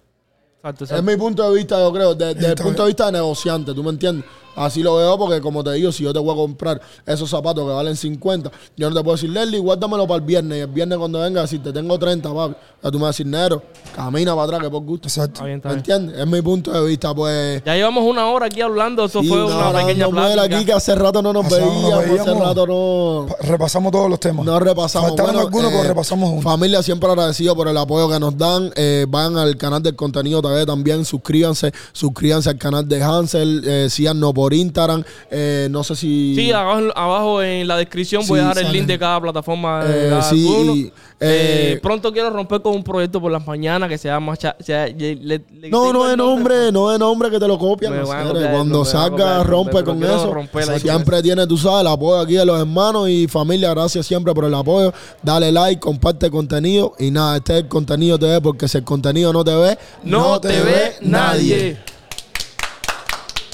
Exacto, Es mi punto de vista, yo creo, de- desde el punto de vista de negociante, ¿tú me entiendes? Así lo veo porque, como te digo, si yo te voy a comprar esos zapatos que valen 50, yo no te puedo decir, Leslie, guárdamelo para el viernes. Y el viernes cuando venga, si te tengo 30, papi, ya tú me vas a decir, Nero, camina para atrás, que por gusto. Exacto. Está bien, está ¿Me entiendes? Es mi punto de vista, pues... Ya llevamos una hora aquí hablando, eso Sí, fue una pequeña plática. aquí que hace rato no nos Hace veíamos, hace rato no... Pa- Repasamos todos los temas. No repasamos. Faltaron Bueno, algunos, eh, pero repasamos uno. Familia, siempre agradecido por el apoyo que nos dan. Eh, vayan al canal del contenido TV también, suscríbanse, suscríbanse al canal de Hansel, eh, síganos por Instagram. eh, no sé si. Sí, abajo, abajo en la descripción voy a dejar el salen. link de cada plataforma. de Eh, cada sí, y, Eh, eh, pronto quiero romper con un proyecto por las mañanas que se llama... Cha- se- le- no, no el es nombre, no es nombre que te lo copian. No copiar Cuando salga, rompe con eso. romper Siempre tiene, tú sabes, el apoyo aquí de los hermanos y familia. Gracias siempre por el apoyo. Dale like, comparte el contenido. Y nada, este es el contenido TV porque si el contenido no te ve, No te ve nadie.